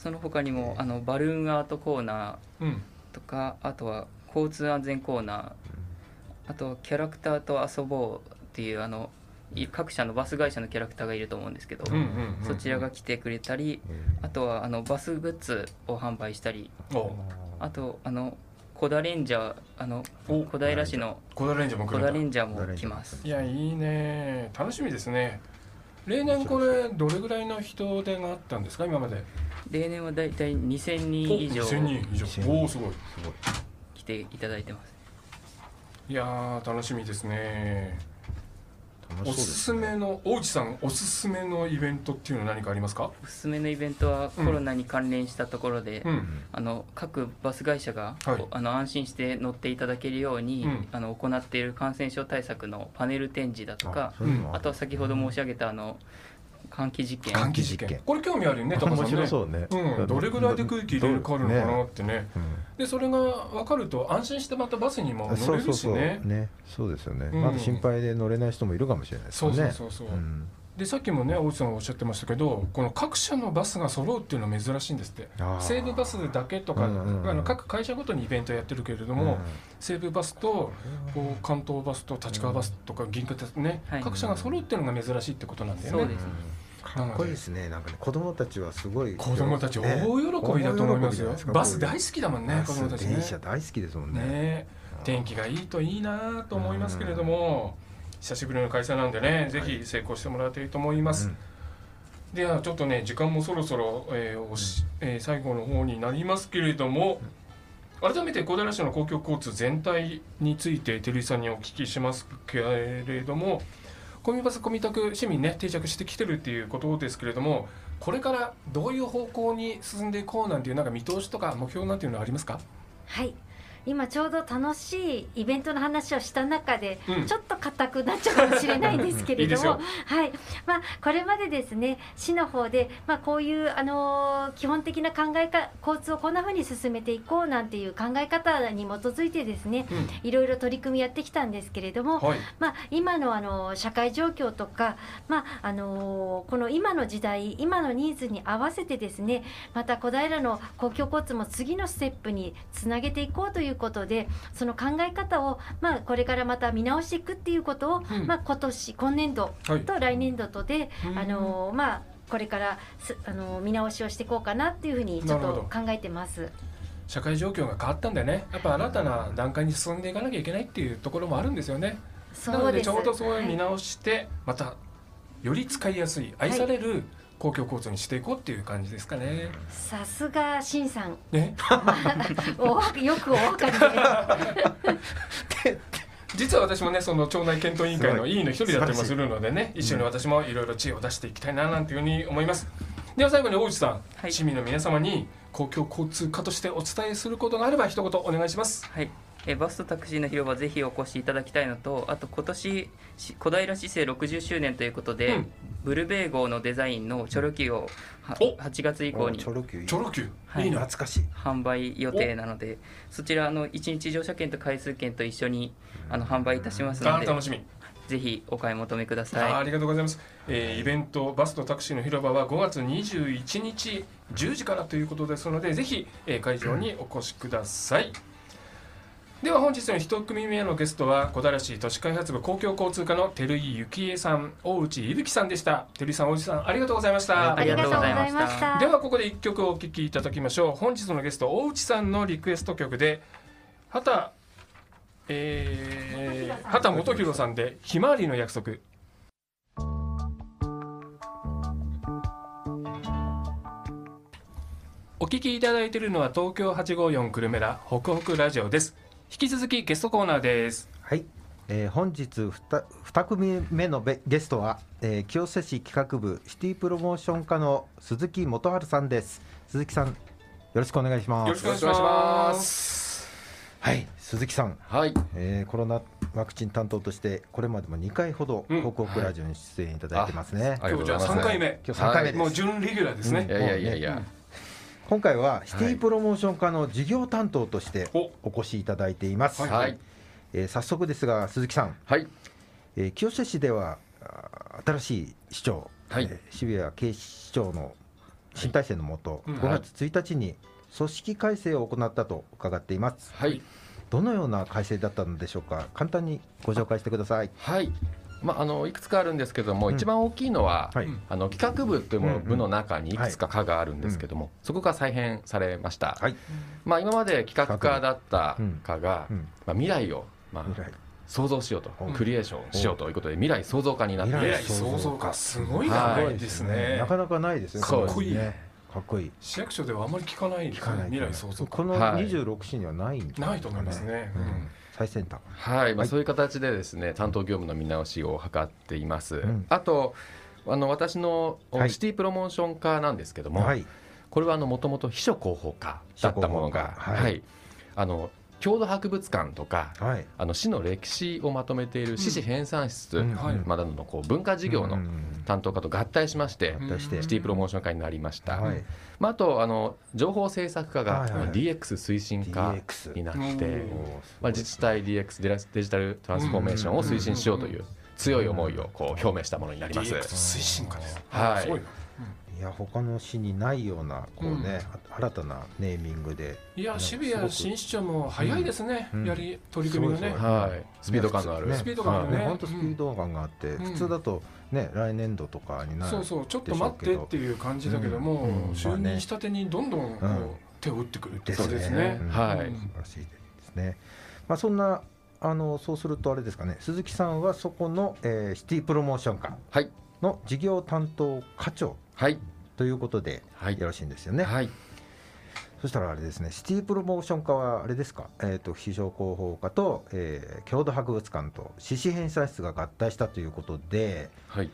[SPEAKER 4] その他にもあのバルーンアートコーナ
[SPEAKER 1] うん。
[SPEAKER 4] ーとかあとは交通安全コーナーあとはキャラクターと遊ぼうっていうあのい各社のバス会社のキャラクターがいると思うんですけど、そちらが来てくれたりあとはあのバスグッズを販売したり
[SPEAKER 1] お。
[SPEAKER 4] あとあの小田レンジャーあの
[SPEAKER 1] お。
[SPEAKER 4] 小平市の
[SPEAKER 1] 小田レンジャーも来
[SPEAKER 4] 小田レンジャーも来ます。
[SPEAKER 1] いやいいね。楽しみですね。例年これどれぐらいの人手があったんですか？今まで
[SPEAKER 4] 例年はだいたい2000
[SPEAKER 1] お
[SPEAKER 4] 人以上。
[SPEAKER 1] 2000人以上。
[SPEAKER 2] 2000人。
[SPEAKER 1] おおすごい。
[SPEAKER 2] すごい
[SPEAKER 4] 来ていただいてます
[SPEAKER 1] いやー楽しみですね。おすすめの大内さんおすすめのイベントっていうのは何かありますか？
[SPEAKER 4] おすすめのイベントは
[SPEAKER 1] うん。
[SPEAKER 4] コロナに関連したところで、
[SPEAKER 1] うん。
[SPEAKER 4] あの各バス会社が、
[SPEAKER 1] はい。
[SPEAKER 4] あの安心して乗っていただけるように、
[SPEAKER 1] うん。
[SPEAKER 4] あの行っている感染症対策のパネル展示だとか
[SPEAKER 2] そう
[SPEAKER 4] あとは先ほど申し上げたあの換気実験。
[SPEAKER 1] 換気実験。これ興味あるよね (laughs) 高さんね。
[SPEAKER 2] 面白そうね、
[SPEAKER 1] うん、どれぐらいで空気入れ替わるのかなってね。
[SPEAKER 2] うん
[SPEAKER 1] でそれが分かると安心してまたバスにも乗れ
[SPEAKER 2] そうそうそう。
[SPEAKER 1] るしね。
[SPEAKER 2] ね。そうですよね、
[SPEAKER 1] うん。
[SPEAKER 2] まだ心配で乗れない人もいるかもしれないです
[SPEAKER 1] そうそうそうそう、
[SPEAKER 2] ん。
[SPEAKER 1] でさっきもね大内さんがおっしゃってましたけどこの各社のバスが揃うっていうのは珍しいんですって。西武バスだけとか、
[SPEAKER 2] うんうんうん。
[SPEAKER 1] あの各会社ごとにイベントやってるけれども、
[SPEAKER 2] うん
[SPEAKER 1] 西武バスとこう関東バスと立川バスとか銀河鉄ね、
[SPEAKER 4] はい。
[SPEAKER 1] 各社が揃うっていうのが珍しいってことなんだよね。
[SPEAKER 4] そうですね
[SPEAKER 2] かっこいいですね。なんかね子供たちはすごい
[SPEAKER 1] 子供たち大
[SPEAKER 2] ね
[SPEAKER 1] 喜びだと思いますよ。
[SPEAKER 2] 大喜びじゃないです。か。
[SPEAKER 1] バス大好きだもんね子供たちね。
[SPEAKER 2] 電車大好きですもんね。
[SPEAKER 1] ね。天気がいいといいなと思いますけれども、久しぶりの開催なんでねぜひ成功してもらいたいと思います。ではちょっとね時間もそろそろ、えーおしえー最後の方になりますけれども改めて小平市の公共交通全体について照井さんにお聞きしますけれどもコミバスコミタク市民ね定着してきてるっていうことですけれどもこれからどういう方向に進んでいこうなんていうなんか見通しとか目標なんていうのはありますか、
[SPEAKER 3] はい。今ちょうど楽しいイベントの話をした中で、
[SPEAKER 1] うん。
[SPEAKER 3] ちょっと硬くなっちゃうかもしれないんですけれども。はい。まあ、これまでですね市の方で、まあ、こういう、あのー基本的な考えか交通をこんなふうに進めていこうなんていう考え方に基づいてですね
[SPEAKER 1] うん。
[SPEAKER 3] いろいろ取り組みやってきたんですけれども、
[SPEAKER 1] はい。
[SPEAKER 3] まあ、今のあの社会状況とか、まああのこの今の時代今のニーズに合わせてですねまた小平の公共交通も次のステップにつなげていこうということでその考え方を、まあ、これからまた見直していくっていうことを、
[SPEAKER 1] うん。
[SPEAKER 3] まあ、今年今年度
[SPEAKER 1] はい。
[SPEAKER 3] と来年度とで、
[SPEAKER 1] うん。
[SPEAKER 3] あのまあ、これからすあの見直しをしていこうかなっていうふうにちょっと考えてます。
[SPEAKER 1] 社会状況が変わったんでね。やっぱ新たな段階に進んでいかなきゃいけないっていうところもあるんですよね。なの
[SPEAKER 3] そうで
[SPEAKER 1] ちょうどそういう見
[SPEAKER 3] はい。
[SPEAKER 1] 直して、またより使いやすい愛される公共交通にしていこうっていう感じですかね。
[SPEAKER 3] さすが新さん
[SPEAKER 1] ね (laughs)
[SPEAKER 3] おわよくお分かりで。(laughs)
[SPEAKER 1] 実は私もねその町内検討委員会の委員の一人だったりもするのでね
[SPEAKER 2] い
[SPEAKER 1] 一緒に私もいろいろ知恵を出していきたいななんていうふうに思います。では最後に大内さん、
[SPEAKER 4] はい
[SPEAKER 1] 市民の皆様に公共交通課としてお伝えすることがあれば一言お願いします。
[SPEAKER 4] はいえバスとタクシーの広場ぜひお越しいただきたいのとあと今年し小平市政60周年ということで、
[SPEAKER 1] うん。
[SPEAKER 4] ブルベー号のデザインのチョロキューをは
[SPEAKER 1] お。
[SPEAKER 4] 8月以降に
[SPEAKER 2] チョロ Q いい
[SPEAKER 1] チョロ Q、
[SPEAKER 4] はい。
[SPEAKER 1] いいな
[SPEAKER 2] 懐かしい。
[SPEAKER 4] 販売予定なのでそちらあの1日乗車券と回数券と一緒にあの販売いたしますので
[SPEAKER 1] あ楽しみ。
[SPEAKER 4] ぜひお買い求めくだ
[SPEAKER 1] あ
[SPEAKER 4] さい。
[SPEAKER 1] ありがとうございます、えーイベントバスとタクシーの広場は5月21日10時からということですのでぜひ、えー会場にお越しください、では本日の一組目のゲストは小平市都市開発部公共交通課の照井幸恵さん大内伊吹さんでした。照井さん大内さんありがとうございました、
[SPEAKER 4] ありがとうございました。
[SPEAKER 1] ではここで一曲お聴きいただきましょう。本日のゲスト大内さんのリクエスト曲で畑えー、畑元博さんで「ひまわりの約束」お聞きいただいているのは東京854久留米らホクホクラジオです引き続きゲストコーナーです。
[SPEAKER 2] はい、えー本日 2, 二組目のべゲストは、えー清瀬市企画部シティプロモーション課の鈴木元春さんです。鈴木さんよろしくお願いします。
[SPEAKER 1] よろしくお願いします。
[SPEAKER 2] はい。鈴木さん、
[SPEAKER 5] はい、
[SPEAKER 2] えーコロナワクチン担当としてこれまでも2回ほど
[SPEAKER 1] うん。
[SPEAKER 2] 広告ラジオに出演いただいてますね、
[SPEAKER 5] うございます
[SPEAKER 1] 今日じゃあ3回目。
[SPEAKER 2] 今日3回目です、
[SPEAKER 1] もう準レギュラーですね、
[SPEAKER 5] いやいやいやいや、
[SPEAKER 2] 今回はシティプロモーション課の事業担当として
[SPEAKER 1] お
[SPEAKER 2] お越しいただいています、
[SPEAKER 1] はい。
[SPEAKER 5] はい、
[SPEAKER 2] えー早速ですが鈴木さん、
[SPEAKER 5] はい、
[SPEAKER 2] えー清瀬市では新しい市長、
[SPEAKER 5] はい。
[SPEAKER 2] えー渋谷警視庁の新体制のもと、
[SPEAKER 1] うん。
[SPEAKER 2] 5月1日に組織改正を行ったと伺っています、
[SPEAKER 5] はい、
[SPEAKER 2] どのような改正だったのでしょうか。簡単にご紹介してください。
[SPEAKER 5] はい。まあ、あのいくつかあるんですけども、
[SPEAKER 2] うん。
[SPEAKER 5] 一番大きいのは、
[SPEAKER 2] はい、
[SPEAKER 1] うん
[SPEAKER 5] あの企画部という部の中にいくつか課があるんですけども、そこが再編されました、
[SPEAKER 2] はい。
[SPEAKER 5] まあ、今まで企画課だった課が、
[SPEAKER 2] うん。
[SPEAKER 5] まあ、未来を、まあ、
[SPEAKER 2] 未来。
[SPEAKER 5] 想像しようと、
[SPEAKER 2] うん。
[SPEAKER 5] クリエーションしようということで未来創造課になって。
[SPEAKER 2] 未
[SPEAKER 1] 未来創造かすごい
[SPEAKER 5] はい。
[SPEAKER 1] 長いですね、
[SPEAKER 2] なかなかないですね。
[SPEAKER 1] かっこいい。
[SPEAKER 2] ねかっこいい。
[SPEAKER 1] 市役所ではあまり聞かないですね。
[SPEAKER 2] 聞かない
[SPEAKER 1] 未来創造
[SPEAKER 2] この
[SPEAKER 5] はい。
[SPEAKER 2] 26市にはないんですか
[SPEAKER 1] ないと思いますね。
[SPEAKER 2] うん。
[SPEAKER 1] うん
[SPEAKER 2] 最先端。
[SPEAKER 5] はい、まあ、
[SPEAKER 2] はい。
[SPEAKER 5] そういう形でですね担当業務の見直しを図っています、
[SPEAKER 2] ん。
[SPEAKER 5] あとあの私の
[SPEAKER 2] はい。
[SPEAKER 5] シティプロモーション課なんですけども、
[SPEAKER 2] はい。
[SPEAKER 5] これはもともと秘書広報課だったものが、
[SPEAKER 2] はい。
[SPEAKER 5] はい。あの郷土博物館とか
[SPEAKER 2] はい。
[SPEAKER 5] あの市の歴史をまとめている市史編纂室、まだのこう文化事業の
[SPEAKER 2] うん
[SPEAKER 5] 担当課と合体しまして、シティプロモーション課になりました、
[SPEAKER 2] はい。
[SPEAKER 5] まあ、あとあの情報政策課が
[SPEAKER 2] はいはい。
[SPEAKER 5] DX 推進課になって、
[SPEAKER 1] うん
[SPEAKER 2] おー。すごい
[SPEAKER 5] まあ、自治体 DX デラデジタルトランスフォーメーションを推進しようという強い思いをこう表明したものになります。
[SPEAKER 1] DX 推進課です
[SPEAKER 5] はい。
[SPEAKER 1] すごいない
[SPEAKER 2] や他の市にないようなこうね、新たなネーミングで。
[SPEAKER 1] いや渋谷新市長も早いですね、
[SPEAKER 2] うん。
[SPEAKER 1] やり取り組みがね、
[SPEAKER 5] はい、スピード感のある、
[SPEAKER 2] ね
[SPEAKER 1] スピード感あるね。
[SPEAKER 2] ね本当スピード感があって、
[SPEAKER 1] うん。
[SPEAKER 2] 普通だとね来年度とかになる
[SPEAKER 1] そうそう。ちょっと待ってっていう感じだけども、
[SPEAKER 2] うん。うん。
[SPEAKER 1] 就任したてにどんどんこう、
[SPEAKER 2] うん。
[SPEAKER 1] 手を打ってくるって
[SPEAKER 2] ですね。
[SPEAKER 1] ことですね。
[SPEAKER 2] うん。
[SPEAKER 5] はい。
[SPEAKER 2] 素晴らしいですね。まあそんなあのそうするとあれですかね。鈴木さんはそこの、えーシティプロモーション課
[SPEAKER 5] はい。
[SPEAKER 2] の事業担当課長
[SPEAKER 5] はい。
[SPEAKER 2] ということで
[SPEAKER 5] はい。
[SPEAKER 2] よろしいんですよね。
[SPEAKER 5] はい。
[SPEAKER 2] そしたらあれですねシティプロモーション課はあれですか、えー、と非常広報課と、えー郷土博物館と獅子編纂室が合体したということで
[SPEAKER 5] はい。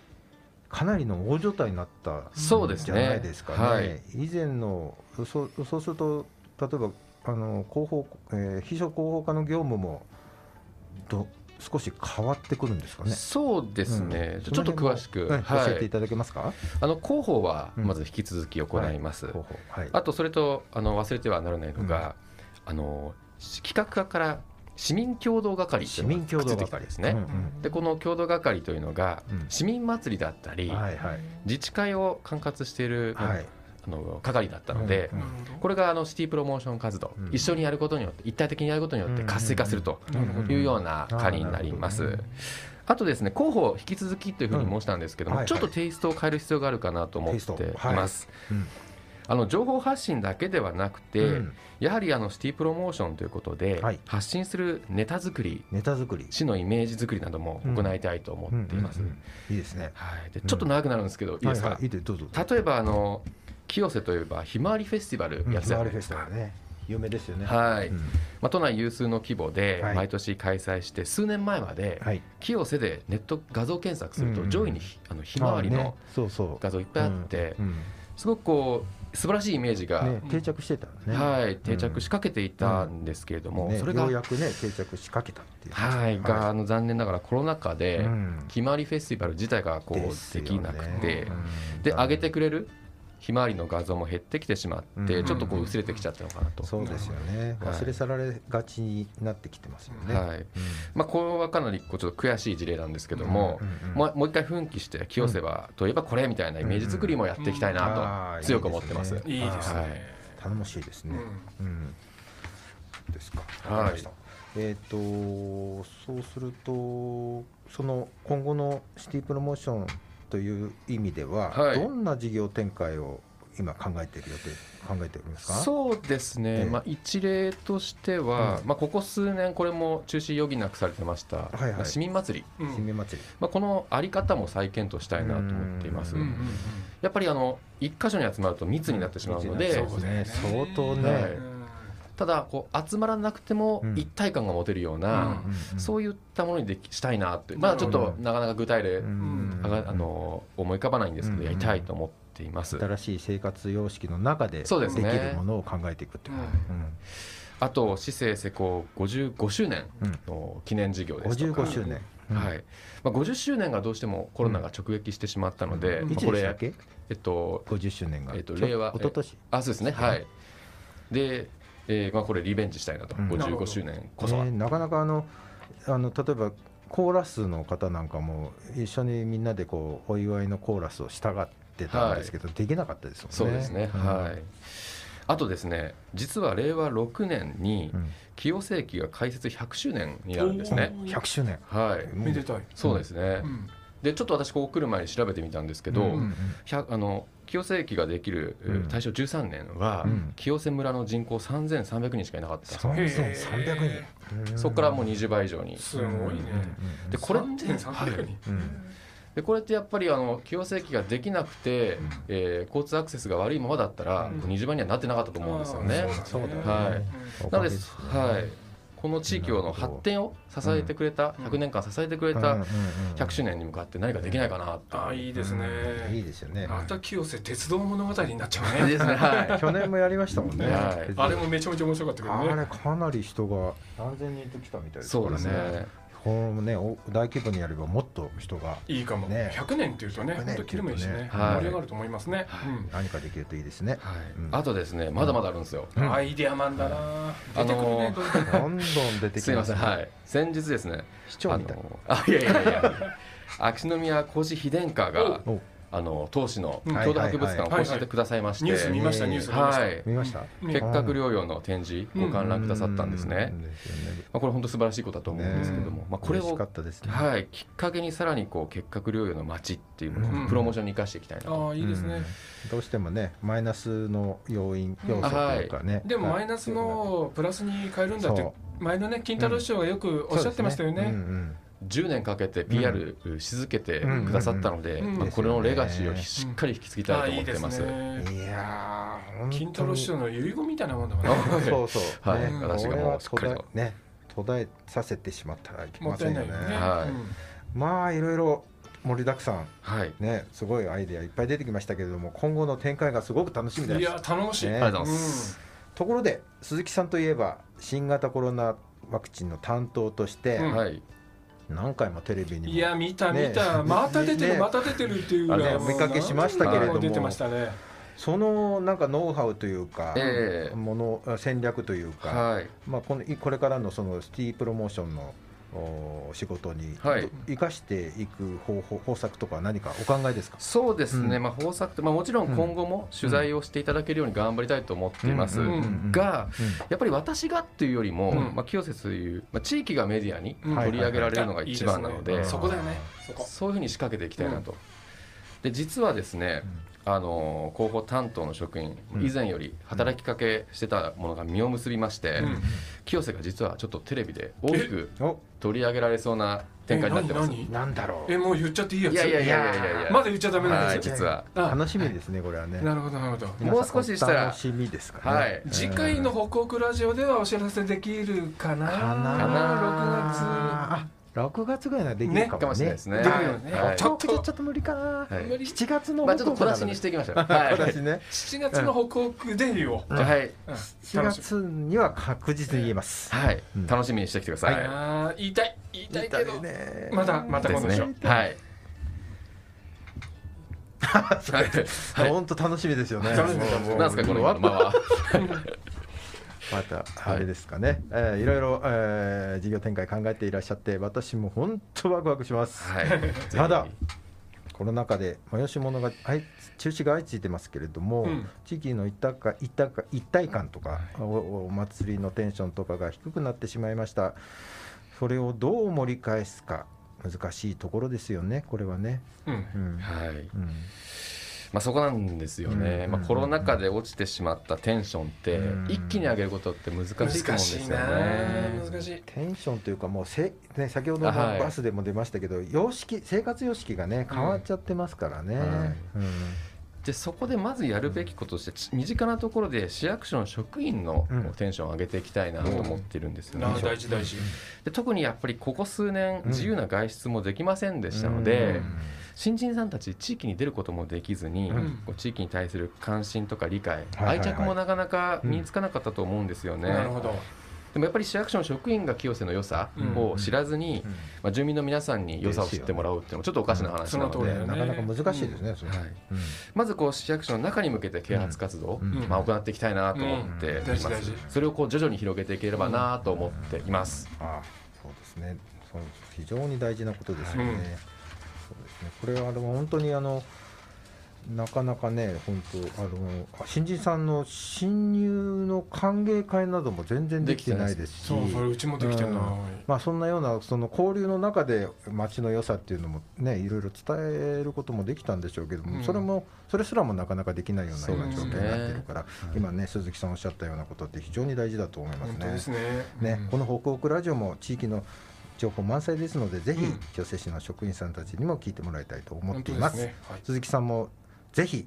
[SPEAKER 2] かなりの大所帯になった
[SPEAKER 5] そうですね。
[SPEAKER 2] じゃないですかね。
[SPEAKER 5] はい。
[SPEAKER 2] 以前のそそうすると例えばあの広報、えー、非常広報課の業務もど少し変わってくるんですかね。
[SPEAKER 5] そうですね、
[SPEAKER 2] うん。
[SPEAKER 5] ちょっと詳しく、
[SPEAKER 2] うん
[SPEAKER 5] はい、
[SPEAKER 2] 教えていただけますか？
[SPEAKER 5] あの広報は
[SPEAKER 2] うん。
[SPEAKER 5] まず引き続き行います、
[SPEAKER 2] 広報。はい。
[SPEAKER 5] あとそれとあの忘れてはならないのが、あの企画課から市民共同係っていうのがくっついてきたんですね、
[SPEAKER 2] うんうん。
[SPEAKER 5] でこの共同係というのが、
[SPEAKER 2] うん。
[SPEAKER 5] 市民祭りだったり、
[SPEAKER 2] はいはい。
[SPEAKER 5] 自治会を管轄している、
[SPEAKER 2] はい。
[SPEAKER 5] あの係だったので、これがあのシティプロモーション活動、
[SPEAKER 2] うん。
[SPEAKER 5] 一緒にやることによって一体的にやることによって活性化するというような課になります。
[SPEAKER 2] うん
[SPEAKER 5] あとですね広報引き続きというふうに申したんですけども、ちょっとテイストを変える必要があるかなと思っています。
[SPEAKER 2] うん。
[SPEAKER 5] あの情報発信だけではなくて、
[SPEAKER 2] うん。
[SPEAKER 5] やはりあのシティプロモーションということで、
[SPEAKER 2] はい。
[SPEAKER 5] 発信するネタ作り
[SPEAKER 2] ネタ作り。
[SPEAKER 5] 市のイメージ作りなども行いたいと思っています。
[SPEAKER 2] うんうんうんいいですね。
[SPEAKER 5] はい、でちょっと長くなるんですけど、いいですか、
[SPEAKER 2] はいはい。いいでどうぞ。
[SPEAKER 5] 例えばあの清瀬といえばひまわりフェスティバルやつじゃないですか。
[SPEAKER 2] ね。有名ですよね。
[SPEAKER 5] はい。
[SPEAKER 2] うん。
[SPEAKER 5] まあ、都内有数の規模で
[SPEAKER 2] はい。
[SPEAKER 5] 毎年開催して数年前まで
[SPEAKER 2] はい。
[SPEAKER 5] 清瀬でネット画像検索する
[SPEAKER 2] うんうん。
[SPEAKER 5] と上位にひあのひまわりの画像いっぱいあって
[SPEAKER 2] うん。
[SPEAKER 5] すごくこう素晴らしいイメージが、
[SPEAKER 2] ね定着してたね。
[SPEAKER 5] はい、定着しかけていたんですけれども、
[SPEAKER 2] ね
[SPEAKER 5] それが
[SPEAKER 2] ようやくね定着しかけたっていう。
[SPEAKER 5] はい、があの残念ながらコロナ禍で、
[SPEAKER 2] うん。
[SPEAKER 5] ひまわりフェスティバル自体がこう
[SPEAKER 2] で
[SPEAKER 5] きなくて、
[SPEAKER 2] うん。
[SPEAKER 5] で上げてくれるひまわりの画像も減ってきてしまって、
[SPEAKER 2] うん
[SPEAKER 5] ちょっとこう薄れてきちゃったのかなと。
[SPEAKER 2] そうですよね。
[SPEAKER 5] はい
[SPEAKER 2] 忘れ去られがちになってきてますよね。
[SPEAKER 5] はいまあ、これはかなりこうちょっと悔しい事例なんですけども、もうもう一回奮起して清瀬はといえばこれみたいなイメージ作りもやっていきたいなと強く思ってます。
[SPEAKER 2] いいですね頼もしいですね。うん。ですか。
[SPEAKER 5] はい
[SPEAKER 2] えっ、とそうするとその今後のシティプロモーションという意味では、
[SPEAKER 5] はい。
[SPEAKER 2] どんな事業展開を今考えている予定考えておりますか？
[SPEAKER 5] そうですね、
[SPEAKER 2] ええ。
[SPEAKER 5] まあ、一例としては、
[SPEAKER 2] うん。
[SPEAKER 5] まあ、ここ数年これも中止余儀なくされてました、
[SPEAKER 2] はいはい。
[SPEAKER 5] まあ市民祭り、
[SPEAKER 1] うん。
[SPEAKER 2] 新芽祭り。
[SPEAKER 5] まあ、この在り方も再検討したいなと思っています。
[SPEAKER 2] う
[SPEAKER 1] うんんうん。
[SPEAKER 5] やっぱりあの一箇所に集まると密になってしまうので、
[SPEAKER 2] そうですね。相当ね。
[SPEAKER 5] はい。ただこう集まらなくても
[SPEAKER 2] うん。
[SPEAKER 5] 一体感が持てるような、そう
[SPEAKER 2] い
[SPEAKER 5] いったものにできしたいなって、まあ、ちょっとなかなか具体例、
[SPEAKER 2] うん
[SPEAKER 5] あがあの思い浮かばないんですけど、
[SPEAKER 2] うん
[SPEAKER 5] やりたいと思っています。
[SPEAKER 2] 新しい生活様式の中でできるものを考えていくっていう。
[SPEAKER 1] うん
[SPEAKER 2] うん。
[SPEAKER 5] あと市政施行55周年の記念事業ですとか、
[SPEAKER 2] 55周年、
[SPEAKER 5] はい。まあ、50周年がどうしてもコロナが直撃してしまったので、
[SPEAKER 2] うん、
[SPEAKER 5] まあ、
[SPEAKER 2] これ
[SPEAKER 5] えっと
[SPEAKER 2] 50周年が、
[SPEAKER 5] えっと、令和
[SPEAKER 2] 一昨年？
[SPEAKER 5] あそうですね。はい。で、えーまあ、これリベンジしたいなと、うん、55周年こそは、
[SPEAKER 2] えー、なかなかあのあの例えばコーラスの方なんかも一緒にみんなでこうお祝いのコーラスを従ってたんですけど、はい、できなかったですもんね。
[SPEAKER 5] そうですね、はい。あとですね実は令和6年に清世紀が開設100周年になるんですね。
[SPEAKER 2] 100周年。
[SPEAKER 5] はい。
[SPEAKER 1] めでたい。
[SPEAKER 5] そうですね、うん、でちょっと私ここ来る前に調べてみたんですけど、うんうん、あの清世紀ができる大正13年は、うん、清瀬村の人口3300人しかいなかった。
[SPEAKER 2] 3300
[SPEAKER 5] 人。そこからもう20倍以上に。
[SPEAKER 1] すごいね。
[SPEAKER 5] でこれって
[SPEAKER 1] 3300人、
[SPEAKER 5] でこれってやっぱりあの清瀬駅ができなくて、うん、えー、交通アクセスが悪いままだったら、うん、20倍にはなってなかったと思うんですよね。
[SPEAKER 2] そうだね。
[SPEAKER 5] はい、なので、はいこの地域の発展を支えてくれた、100年間支えてくれた100周年に向かって何かできないかな
[SPEAKER 1] あいいですね、
[SPEAKER 2] いいですよね。
[SPEAKER 1] また清瀬鉄道物語になっちゃうね。
[SPEAKER 5] ですね、はい、(laughs)
[SPEAKER 2] 去年もやりましたもんね、
[SPEAKER 1] はい、あれもめちゃめちゃ面白かったけどね。
[SPEAKER 2] あれかなり人が何千人と来たみたいです
[SPEAKER 5] そうですね
[SPEAKER 2] このね大規模にやればもっと人が
[SPEAKER 1] いいかも、ね、100年っていうとね本当切るもいいしね、盛り上がると思いますね、
[SPEAKER 2] 何かできるといいですね、
[SPEAKER 5] あとですねまだまだあるんですよ、
[SPEAKER 1] アイデアマンだな、
[SPEAKER 2] あのどんどん。出てきます
[SPEAKER 5] すいませんはい。先日ですね
[SPEAKER 2] 市長みた。い
[SPEAKER 5] あいやいやいや秋篠宮皇子妃殿下があの当市の郷土博物館を講じてくださいまして、
[SPEAKER 1] ニュース見ましたニュース
[SPEAKER 2] はい。見ました？
[SPEAKER 5] 結核療養の展示ご観覧くださったんですね。まあこれ本当素晴らしいことだと思うんですけども、まあこれをはい。きっかけにさらにこう結核療養の街っていうものをプロモーションに生かしていきたいなと。
[SPEAKER 1] あいいですね。
[SPEAKER 2] どうしてもねマイナスの要因要素というかね。
[SPEAKER 1] でもマイナスのプラスに変えるんだって前のね金太郎師匠がよくおっしゃってましたよね。
[SPEAKER 5] 10年かけて PR し続けてくださったので、まあ、これのレガシーをしっかり引き継ぎたいと思ってます。
[SPEAKER 2] いや
[SPEAKER 1] 金太郎師匠の遺言みたいなもんだもんね。
[SPEAKER 2] そうそう。
[SPEAKER 5] はい、私がもうしっかり
[SPEAKER 2] とね途絶えさせてしまったらいけませんよね。
[SPEAKER 5] は
[SPEAKER 2] い。まあいろいろ盛りだくさん、はい、ねすごいアイデアいっぱい出てきましたけれども今後の展開がすごく楽しみです。
[SPEAKER 1] いや楽しい。
[SPEAKER 5] ありがとうございます。
[SPEAKER 2] ところで鈴木さんといえば新型コロナワクチンの担当として、はい、何回もテレビに
[SPEAKER 1] いや見た見た、(laughs) また出てる、また出てるっていうぐらい、
[SPEAKER 2] お見かけしましたけれども。
[SPEAKER 1] 出てましたね。
[SPEAKER 2] そのなんかノウハウというか、えー、もの戦略というか、はい、まあ、このこれからのそのシティプロモーションの仕事に。生かしていく方法、方策とか何かお考えですか？
[SPEAKER 5] そうですね、うん、まあ、方策って、まあ、もちろん今後も取材をしていただけるように頑張りたいと思っていますが、やっぱり私がっていうよりも、うん、まあ、清瀬という、まあ、地域がメディアに取り上げられるのが一番なので
[SPEAKER 1] そこだよね。
[SPEAKER 5] そういうふうに仕掛けていきたいなと。で実はですね、あの広報担当の職員、以前より働きかけしてたものが実を結びまして、うん、清瀬が実はちょっとテレビで大きく取り上げられそうな展開になってます。
[SPEAKER 2] なんだろ
[SPEAKER 1] う。えもう言っちゃっていいやつ？
[SPEAKER 5] いやいやいやいやいや
[SPEAKER 1] まだ言っちゃダメなん
[SPEAKER 5] ですよ。実は
[SPEAKER 2] 楽しみですねこれはね。
[SPEAKER 1] なるほどなるほど。
[SPEAKER 5] もう少ししたら
[SPEAKER 2] 楽しみですか
[SPEAKER 5] ね。はい。
[SPEAKER 1] 次回の報告ラジオではお知らせできるかな？か
[SPEAKER 2] な。六月。6月ぐらいならできるかもしれないですね。ちょっとちょっと無理かな。7月の
[SPEAKER 5] まあちょっと小出しにしていきましょう。(laughs) 小
[SPEAKER 2] 出しね。
[SPEAKER 1] 7月の報告で言おう。
[SPEAKER 5] はい。
[SPEAKER 2] 7月には確実に言えます。
[SPEAKER 5] はい。楽しみにしてきてください。
[SPEAKER 1] ああ言いたい言いたいけどまたまた今度でしょ。
[SPEAKER 5] はい。(laughs)
[SPEAKER 2] 本当楽しみですよね。
[SPEAKER 5] なんですかこのまま。(laughs)
[SPEAKER 2] またあれですかね、はい。えー、いろいろ、えー、事業展開考えていらっしゃって私も本当ワクワクします、はい、(laughs) ただコロナ禍で催し物が中止が相次いでますけれども、うん、地域の一体か一体か一体感とか、おお祭りのテンションとかが低くなってしまいました。それをどう盛り返すか難しいところですよねこれはね。
[SPEAKER 5] うん、うん、はい、うんまあ、そこなんですよね、まあ、コロナ禍で落ちてしまったテンションって一気に上げることって難しいと思うんですよね。
[SPEAKER 1] 難しい
[SPEAKER 2] テンションというかもうせ、ね、先ほどのバスでも出ましたけど、様式生活様式がね変わっちゃってますからね。
[SPEAKER 5] でそこでまずやるべきこととして身近なところで市役所の職員のテンションを上げていきたいなと思ってるんですよね。
[SPEAKER 1] 大事大事。
[SPEAKER 5] で特にやっぱりここ数年自由な外出もできませんでしたので、新人さんたち地域に出ることもできずに、
[SPEAKER 1] うん。
[SPEAKER 5] こう地域に対する関心とか理解、
[SPEAKER 2] はいはいはい。
[SPEAKER 5] 愛着もなかなか身につかなかったと思うんですよね。
[SPEAKER 1] なるほど。
[SPEAKER 5] でもやっぱり市役所の職員が清瀬の良さを知らずに、
[SPEAKER 2] うん。
[SPEAKER 5] まあ、住民の皆さんに良さを知ってもらうっていうのもちょっとおかしな話なので、
[SPEAKER 1] その通りだよね。
[SPEAKER 2] なかなか難しいですね、それ。
[SPEAKER 5] はい。
[SPEAKER 2] うん。
[SPEAKER 5] まずこう市役所の中に向けて啓発活動、
[SPEAKER 2] うん。
[SPEAKER 5] まあ、行っていきたいなと思ってい
[SPEAKER 1] うん。
[SPEAKER 5] ます、
[SPEAKER 1] 大事大事。
[SPEAKER 5] それをこう徐々に広げていければなと思っています、
[SPEAKER 2] ああそうですね。そう非常に大事なことですよね、ね。これはでも本当にあのなかなかね本当あの新人さんの新入の歓迎会なども全然できてないですし。
[SPEAKER 1] そうそれうちもできてない、
[SPEAKER 2] うん。まあ、そんなようなその交流の中で街の良さっていうのもねいろいろ伝えることもできたんでしょうけども、
[SPEAKER 1] うん。
[SPEAKER 2] それもそれすらもなかなかできないような今状況になってるから、今ね鈴木さんおっしゃったようなことって非常に大事だと思いますね。
[SPEAKER 1] ね。
[SPEAKER 2] ね
[SPEAKER 1] うん。
[SPEAKER 2] この北北ラジオも地域の情報満載ですのでぜひ
[SPEAKER 1] うん。
[SPEAKER 2] 清瀬市の職員さんたちにも聞いてもらいたいと思っています。
[SPEAKER 1] ですね。はい。
[SPEAKER 2] 鈴木さんもぜひ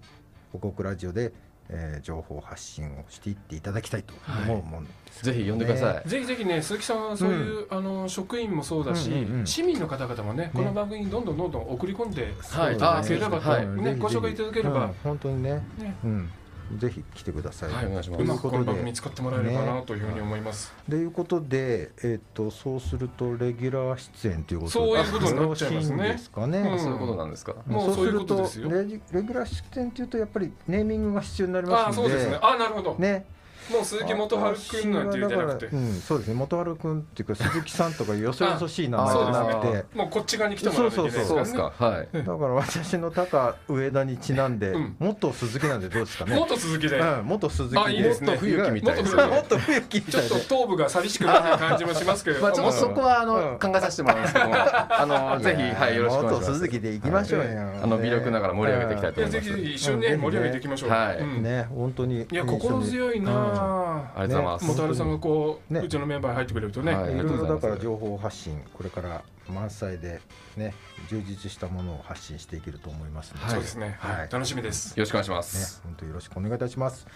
[SPEAKER 2] 北北ラジオで、えー情報発信をしていっていただきたいと思うもんです、
[SPEAKER 5] ぜひ呼んでください、
[SPEAKER 1] ぜひぜひね鈴木さんはそういう、あの職員もそうだし、
[SPEAKER 2] うんうんうん。
[SPEAKER 1] 市民の方々もねこの番組にどんどんどんどん送り込んで
[SPEAKER 5] はい
[SPEAKER 1] いただければと、
[SPEAKER 5] はい。
[SPEAKER 1] ねご紹介いただければ、
[SPEAKER 2] うん。本当にね、
[SPEAKER 1] ね。
[SPEAKER 2] うん、ぜひ来てください。
[SPEAKER 5] はいお願いします
[SPEAKER 1] うまくこの番
[SPEAKER 2] ということで
[SPEAKER 1] 組使ってもらえればなというふうに思います。
[SPEAKER 2] ということで、えっとそうするとレギュラー出演ということで
[SPEAKER 1] そういうことになっちゃいますね
[SPEAKER 2] ですかね。
[SPEAKER 1] うん
[SPEAKER 5] そういうことなんですか、
[SPEAKER 1] もうそうす
[SPEAKER 2] るとレギレギュラー出演というとやっぱりネーミングが必要になりますので、
[SPEAKER 1] ああそうですね。あなるほど。
[SPEAKER 2] ね
[SPEAKER 1] もう鈴木元春くんなんていうんじゃなくて。
[SPEAKER 2] 私はだか。らうん、そうですね元春君っていうか鈴木さんとかよそよそしい名前じゃなくて。
[SPEAKER 1] もうこっち側に来てもらわなきゃいけないです
[SPEAKER 5] そう
[SPEAKER 1] からね。
[SPEAKER 5] ですか。はい。
[SPEAKER 2] だから私の高上田にちなんで、
[SPEAKER 1] うん。
[SPEAKER 2] 元鈴木なんでどうですかね。
[SPEAKER 1] 元鈴木で。
[SPEAKER 2] うん、元鈴木
[SPEAKER 1] あいいですね。
[SPEAKER 5] もっと冬木みたいです
[SPEAKER 1] もっと
[SPEAKER 2] もっと冬木み
[SPEAKER 1] ちょっと頭部が寂しくなる感じもしますけれども。
[SPEAKER 5] まあちょっとそこはあの、
[SPEAKER 2] うん。
[SPEAKER 5] 考えさせてもらうんですけども。あの (laughs) ぜひはいよろしくお願いします。
[SPEAKER 2] 元鈴木で行きましょうよ、
[SPEAKER 5] あの魅力ながら盛り上げていきたいと思います。
[SPEAKER 1] ぜひぜひ一緒にね
[SPEAKER 2] うん。
[SPEAKER 1] 盛り上げていきましょう。
[SPEAKER 5] はい。
[SPEAKER 1] うん。
[SPEAKER 2] ね本当に
[SPEAKER 1] いや心強いなあ。
[SPEAKER 5] ありがとうございます、
[SPEAKER 1] 元春さんがこう
[SPEAKER 2] ね
[SPEAKER 1] うちのメンバーに入ってくれるとね。
[SPEAKER 5] はい
[SPEAKER 2] いろいろだから情報発信これから満載でね充実したものを発信していけると思いますので、
[SPEAKER 1] そうですね。は
[SPEAKER 2] はい
[SPEAKER 1] い。楽しみです。
[SPEAKER 5] よろしくお願いしま
[SPEAKER 2] ね
[SPEAKER 5] す、
[SPEAKER 2] 本当よろしくお願いいたします。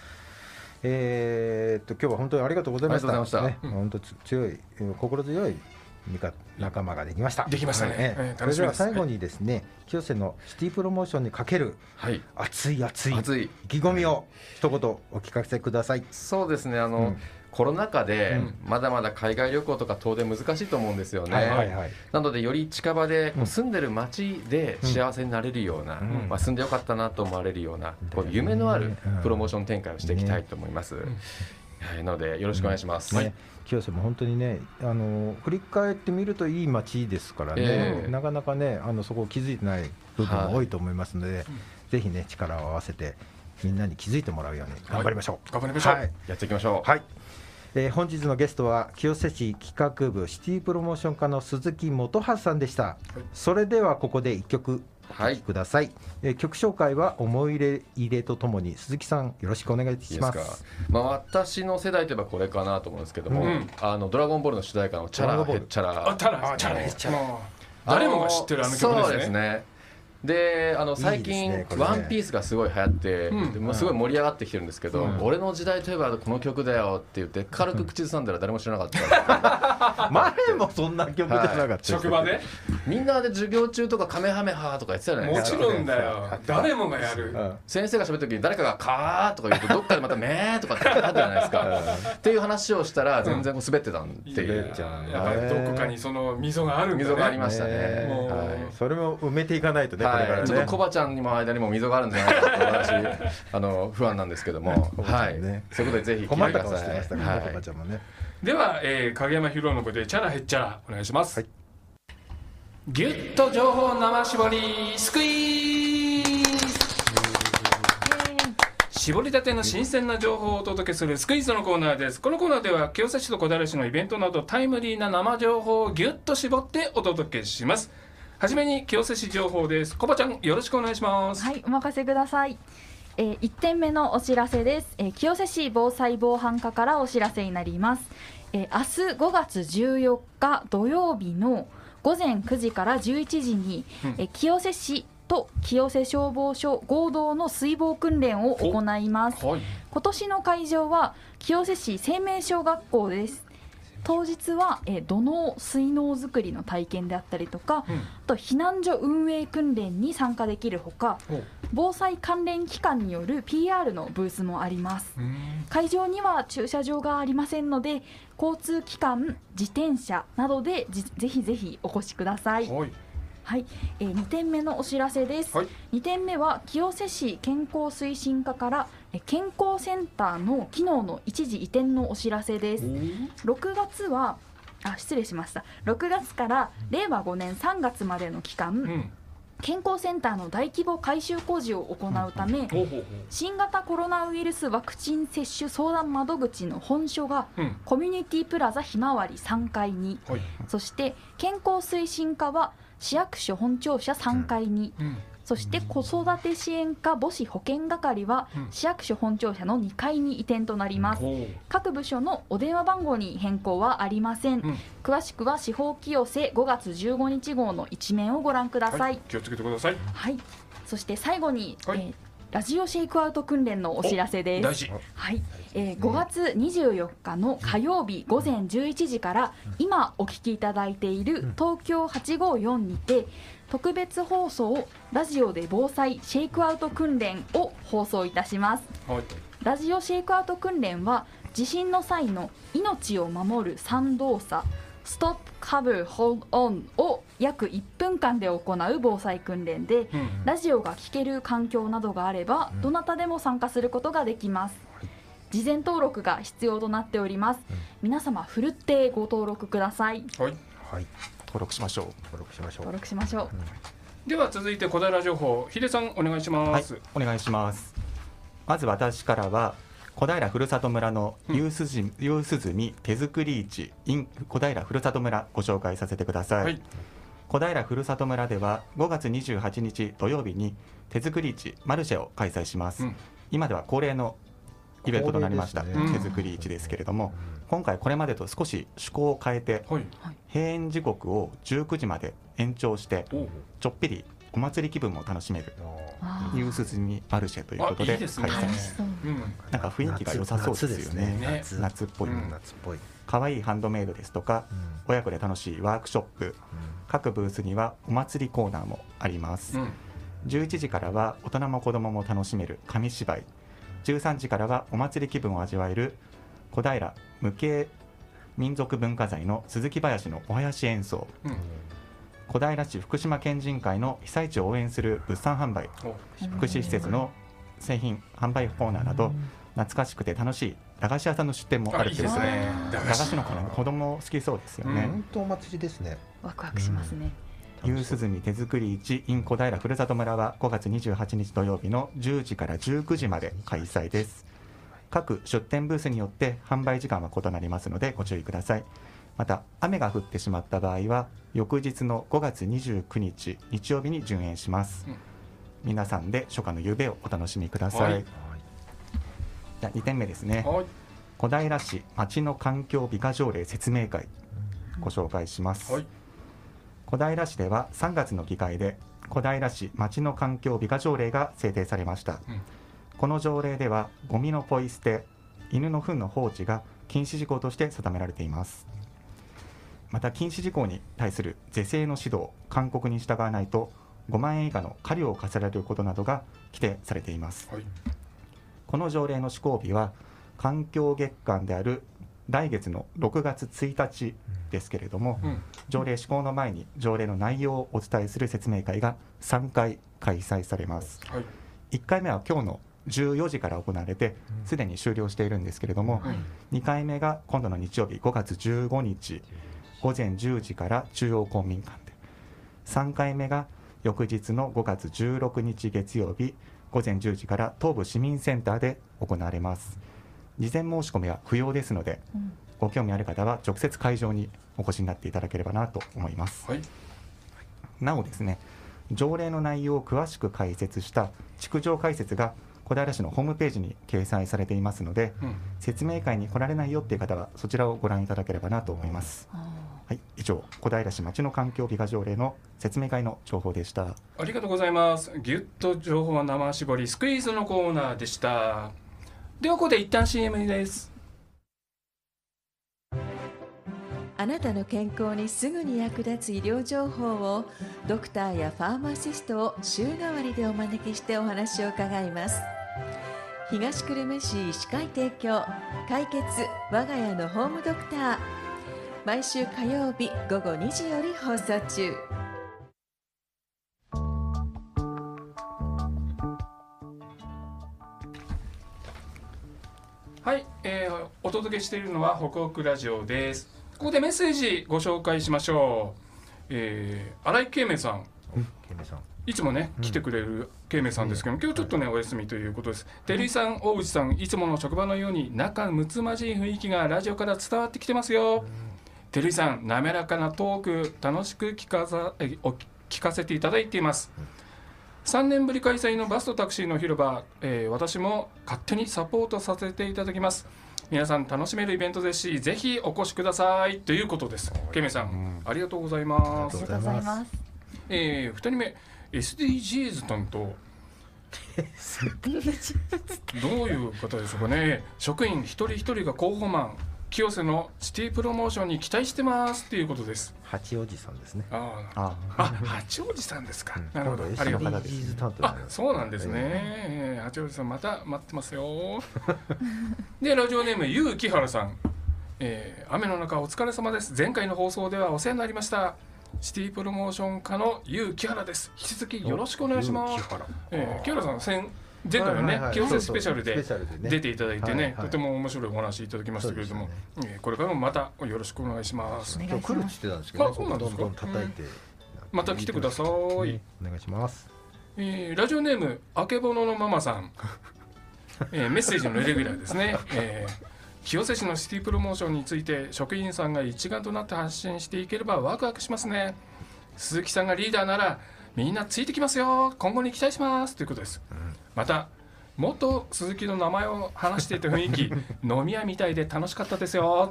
[SPEAKER 2] えーっと今日は本当にありがとうございました。
[SPEAKER 5] ありがとうございました
[SPEAKER 2] ね、本当つ強いえー心強い仲間ができました。
[SPEAKER 1] できましたね。
[SPEAKER 2] ええ。
[SPEAKER 1] ええ
[SPEAKER 2] それでは最後にですね清瀬のシティプロモーションにかける
[SPEAKER 5] はい。
[SPEAKER 2] 熱い熱い。意気込みを一言お聞かせください。
[SPEAKER 5] そうですねあの、
[SPEAKER 2] うん。
[SPEAKER 5] コロナ禍で
[SPEAKER 1] うん。
[SPEAKER 5] まだまだ海外旅行とか当然難しいと思うんですよね。なのでより近場で住んでる街で幸せになれるような、
[SPEAKER 2] うん。
[SPEAKER 5] まあ、住んでよかったなと思われるようなこう
[SPEAKER 2] うん
[SPEAKER 5] 夢のある
[SPEAKER 2] うん。
[SPEAKER 5] プロモーション展開をしていきたいと思います、はい、なのでよろしくお願いします、
[SPEAKER 2] ね、清瀬も本当にねあの振り返ってみるといい街ですからね、
[SPEAKER 5] ええ。
[SPEAKER 2] なかなかねあのそこを気づいてない部分も多いと思いますので、ぜひね力を合わせてみんなに気づいてもらうように頑張りましょう。
[SPEAKER 1] 頑張りましょう。
[SPEAKER 2] はい。
[SPEAKER 5] やっていきましょう、
[SPEAKER 2] はい。えー本日のゲストは清瀬市企画部シティプロモーション課の鈴木元葉さんでした、それではここで一曲お聴きください、えー曲紹介は思い入れ入れとともに鈴木さんよろしくお願い
[SPEAKER 5] いい
[SPEAKER 2] します。
[SPEAKER 5] ですか、まあ、私の世代といえばこれかなと思うんですけども「
[SPEAKER 1] うん。
[SPEAKER 5] あのドラゴンボール」の主題歌の「チャラヘッチャラ」
[SPEAKER 1] チャラ。チャラ。誰もが知ってるあの曲
[SPEAKER 5] そう
[SPEAKER 1] でね。
[SPEAKER 5] ですすねであの最近ワンピース」がすごい流行って、
[SPEAKER 1] うん。
[SPEAKER 5] でもうすごい盛り上がってきてるんですけど、
[SPEAKER 1] うん。
[SPEAKER 5] 俺の時代といえばこの曲だよって言って軽く口ずさんだら誰も知らなかった、(laughs)
[SPEAKER 2] 前もそんな曲じゃなかったです
[SPEAKER 1] 職場で？
[SPEAKER 5] みんなで授業中とかカメハメハとか言ってたじゃないで
[SPEAKER 1] もち
[SPEAKER 5] すか
[SPEAKER 1] ろんだよ。誰もがやる。
[SPEAKER 2] うん。
[SPEAKER 5] 先生が喋る時に誰かが「カー」とか言うとどっかでまた「めー」とかってあったじゃないですか。っていう話をしたら全然こう滑ってたっていう、
[SPEAKER 2] 滑っちゃうんだ
[SPEAKER 1] やっぱりどこかにその溝があるんだね。
[SPEAKER 5] 溝がありましたね。
[SPEAKER 2] ね。
[SPEAKER 1] もう。
[SPEAKER 5] はい。
[SPEAKER 2] それも埋めていかないとね、
[SPEAKER 5] はい、
[SPEAKER 2] ね。
[SPEAKER 5] ちょっとコバちゃんにも間にも溝があるんじゃないかと私あの不安なんですけども、はい。
[SPEAKER 2] んね、
[SPEAKER 5] そういうことでぜひ
[SPEAKER 2] 困った
[SPEAKER 5] 聞いてください
[SPEAKER 2] 顔してましたね、
[SPEAKER 5] はい。
[SPEAKER 2] コバちゃんもね。
[SPEAKER 1] では、えー、影山博信でチャラヘッチャラお願いします。
[SPEAKER 2] はい。
[SPEAKER 1] ギュッと情報生絞りスクイーズ絞りたての新鮮な情報をお届けするスクイーズのコーナーです。このコーナーでは清瀬市と小平市のイベントなどタイムリーな生情報をギュッと絞ってお届けしますはじめに清瀬市情報です。コバちゃんよろしくお願いします、
[SPEAKER 6] はい、お任せください。えー、1点目のお知らせです、えー清瀬市防災防犯課からお知らせになります、えー明日5月14日土曜日の午前9時から11時に、
[SPEAKER 1] うん。
[SPEAKER 6] えー清瀬市と清瀬消防署合同の水防訓練を行います。
[SPEAKER 1] はい。
[SPEAKER 6] 今年の会場は清瀬市生命小学校です当日は、えー土の水農作りの体験であったりとか、
[SPEAKER 1] うん。
[SPEAKER 6] あと避難所運営訓練に参加できるほか防災関連機関による PR のブースもあります。
[SPEAKER 1] うん。
[SPEAKER 6] 会場には駐車場がありませんので交通機関自転車などでじぜひぜひお越しください。
[SPEAKER 1] はい
[SPEAKER 6] はい、えー、2点目のお知らせです、
[SPEAKER 1] はい。
[SPEAKER 6] 2点目は清瀬市健康推進課からえー健康センターの機能の一時移転のお知らせです。6月はあ失礼しました。6月から令和5年3月までの期間、
[SPEAKER 1] うん。
[SPEAKER 6] 健康センターの大規模改修工事を行うため、新型コロナウイルスワクチン接種相談窓口の本所がコミュニティプラザひまわり3階に。
[SPEAKER 1] はい。
[SPEAKER 6] そして健康推進課は市役所本庁舎3階に、
[SPEAKER 1] うん。
[SPEAKER 6] そして子育て支援課母子保健係は
[SPEAKER 1] うん。
[SPEAKER 6] 市役所本庁舎の2階に移転となります、
[SPEAKER 1] ほ
[SPEAKER 6] 各部署のお電話番号に変更はありません、
[SPEAKER 1] うん。
[SPEAKER 6] 詳しくは司法清瀬5月15日号の一面をご覧くだ
[SPEAKER 1] う
[SPEAKER 6] さい、
[SPEAKER 1] はい。気をつけてください。
[SPEAKER 6] はい、そして最後に、
[SPEAKER 1] はい。
[SPEAKER 6] えーラジオシェイクアウト訓練のお知らせです。はい、えー、5月24日の火曜日午前11時から今お聞きいただいている東京854にて特別放送ラジオで防災シェイクアウト訓練を放送いたします。
[SPEAKER 1] はい。
[SPEAKER 6] ラジオシェイクアウト訓練は地震の際の命を守る3動作ストップカブホールオンを約1分間で行う防災訓練で
[SPEAKER 1] うん。
[SPEAKER 6] ラジオが聴ける環境などがあれば、
[SPEAKER 2] うん。
[SPEAKER 6] どなたでも参加することができます、事前登録が必要となっております、
[SPEAKER 2] うん。
[SPEAKER 6] 皆様ふるってご登録ください。
[SPEAKER 1] はい。
[SPEAKER 2] はい。
[SPEAKER 7] 登録しましょ
[SPEAKER 2] 登録しましょう。
[SPEAKER 6] 登録しましょう、
[SPEAKER 1] では続いて小平情報ヒデさんお願いし
[SPEAKER 7] う。はい。
[SPEAKER 1] ます、
[SPEAKER 7] お願いします。まず私からは小平ふるさと村のユースジ、ユースズミ手作り市 in 小平ふるさと村ご紹介させてください。
[SPEAKER 1] はい。
[SPEAKER 7] 小平ふるさと村では5月28日土曜日に手作り市マルシェを開催します。
[SPEAKER 1] うん。
[SPEAKER 7] 今では恒例のイベントとなりました、
[SPEAKER 1] ね。
[SPEAKER 7] 手作り市ですけれども、今回これまでと少し趣向を変えて
[SPEAKER 1] はい。
[SPEAKER 7] 閉園時刻を19時まで延長してちょっぴりお祭り気分も楽しめる
[SPEAKER 6] あー
[SPEAKER 7] ニュースズミマルシェということで開催なんか雰囲気が良さそうですよね。
[SPEAKER 2] 夏
[SPEAKER 1] ね。
[SPEAKER 7] 夏。っぽい、
[SPEAKER 1] うん
[SPEAKER 2] 夏っぽい、
[SPEAKER 7] 可愛いハンドメイドですとか
[SPEAKER 2] うん。
[SPEAKER 7] 親子で楽しいワークショップ各ブースにはお祭りコーナーもあります、
[SPEAKER 1] うん。
[SPEAKER 7] 11時からは大人も子供も楽しめる紙芝居。13時からはお祭り気分を味わえる小平無形民族文化財の鈴木林のお囃子演奏。
[SPEAKER 1] うん
[SPEAKER 7] 小平市福島県人会の被災地を応援する物産販売
[SPEAKER 1] お
[SPEAKER 7] 福祉施設の製品販売コーナーなど懐かしくて楽しい駄菓子屋さんの出店もあるということで
[SPEAKER 1] すね。駄
[SPEAKER 7] 駄菓子の子供好きそうですよね、
[SPEAKER 2] 本当お祭りですね。
[SPEAKER 6] ワクワクしますね、
[SPEAKER 7] ゆうすずみ手作り市 in 小平ふるさと村は5月28日土曜日の10時から19時まで開催です。各出店ブースによって販売時間は異なりますのでご注意くださいまた雨が降ってしまった場合は翌日の5月29日日曜日に順延します、
[SPEAKER 1] うん。
[SPEAKER 7] 皆さんで初夏の夕べをお楽しみください、
[SPEAKER 1] はい。
[SPEAKER 7] じゃあ2点目ですね。
[SPEAKER 1] はい。
[SPEAKER 7] 小平市町の環境美化条例説明会ご紹介します、
[SPEAKER 1] はい。
[SPEAKER 7] 小平市では3月の議会で小平市町の環境美化条例が制定されました、
[SPEAKER 1] うん。
[SPEAKER 7] この条例ではゴミのポイ捨て犬の糞の放置が禁止事項として定められていますまた禁止事項に対する是正の指導勧告に従わないと5万円以下の過料を課せられることなどが規定されています。
[SPEAKER 1] はい。
[SPEAKER 7] この条例の施行日は環境月間である来月の6月1日ですけれども、
[SPEAKER 1] うん。
[SPEAKER 7] 条例施行の前に条例の内容をお伝えする説明会が3回開催されます。
[SPEAKER 1] はい。
[SPEAKER 7] 1回目は今日の14時から行われてすでに終了しているんですけれども、
[SPEAKER 6] はい
[SPEAKER 7] 2回目が今度の日曜日5月15日午前10時から中央公民館で。3回目が翌日の5月16日月曜日午前10時から東部市民センターで行われます。事前申し込みは不要ですので
[SPEAKER 6] うん。
[SPEAKER 7] ご興味ある方は直接会場にお越しになっていただければなと思います。
[SPEAKER 1] はい。
[SPEAKER 7] なおですね条例の内容を詳しく解説した築城解説が小平市のホームページに掲載されていますので
[SPEAKER 1] うん。
[SPEAKER 7] 説明会に来られないよっていう方はそちらをご覧いただければなと思います。
[SPEAKER 6] あ
[SPEAKER 7] はい以上小平市町の環境美化条例の説明会の情報でした
[SPEAKER 1] ありがとうございます。ぎゅっと情報は生絞りスクイーズのコーナーでした。ではここで一旦 CM です。
[SPEAKER 8] あなたの健康にすぐに役立つ医療情報をドクターやファーマシストを週替わりでお招きしてお話を伺います東久留米市医師会提供解決我が家のホームドクター毎週火曜日午後2時より放送中。
[SPEAKER 1] はい、えーお届けしているのは北北ラジオです。ここでメッセージご紹介しましょう、えー、新井慶明さん。
[SPEAKER 2] ケメさん。
[SPEAKER 1] いつもね来てくれる慶明さんですけども、今日ちょっとねお休みということです。照井さん大内さんいつもの職場のように仲睦まじい雰囲気がラジオから伝わってきてますよ照井さん滑らかなトーク楽しく聞かさえお聞かせていただいています。3年ぶり開催のバスとタクシーの広場、えー私も勝手にサポートさせていただきます。皆さん楽しめるイベントですしぜひお越しください。ということです。ケメさん、ありがとうございます。
[SPEAKER 2] あり
[SPEAKER 6] ありがとうございます。
[SPEAKER 1] えー、2人目 SDGs 担当どういう方でしょうかね。職員一人一人が候補マン清瀬のシティプロモーションに期待してますっていうことです。
[SPEAKER 2] 八王子さんですね。
[SPEAKER 1] あー
[SPEAKER 7] あ
[SPEAKER 1] あ。八王子さんですか、なるほど。ありがとう。
[SPEAKER 2] SDGs 担当
[SPEAKER 1] あそうなんですね、えー八王子さんまた待ってますよ。(laughs) でラジオネームゆうきはらさん、えー雨の中お疲れ様です。前回の放送ではお世話になりました。シティプロモーション課のゆうきはらです。引き続きよろしくお願いします。えー、木原さん先前回
[SPEAKER 2] はいはいはい。
[SPEAKER 1] 清瀬スペシャルで出ていただいてね、とても面白いお話いただきましたけれども、これからもまたよろしくお願いします。
[SPEAKER 2] 今日来るって言ってたんですけど、どんどん叩いて、
[SPEAKER 1] また来てください、
[SPEAKER 2] ねお願いします。
[SPEAKER 1] えーラジオネームあけぼののママさん、(laughs) えーメッセージのレギュラーですね、えー清瀬市のシティプロモーションについて職員さんが一丸となって発信していければワクワクしますね。鈴木さんがリーダーならみんなついてきますよ。今後に期待します。ということです、また元鈴木の名前を話していた雰囲気 (laughs) 飲み屋みたいで楽しかったですよ。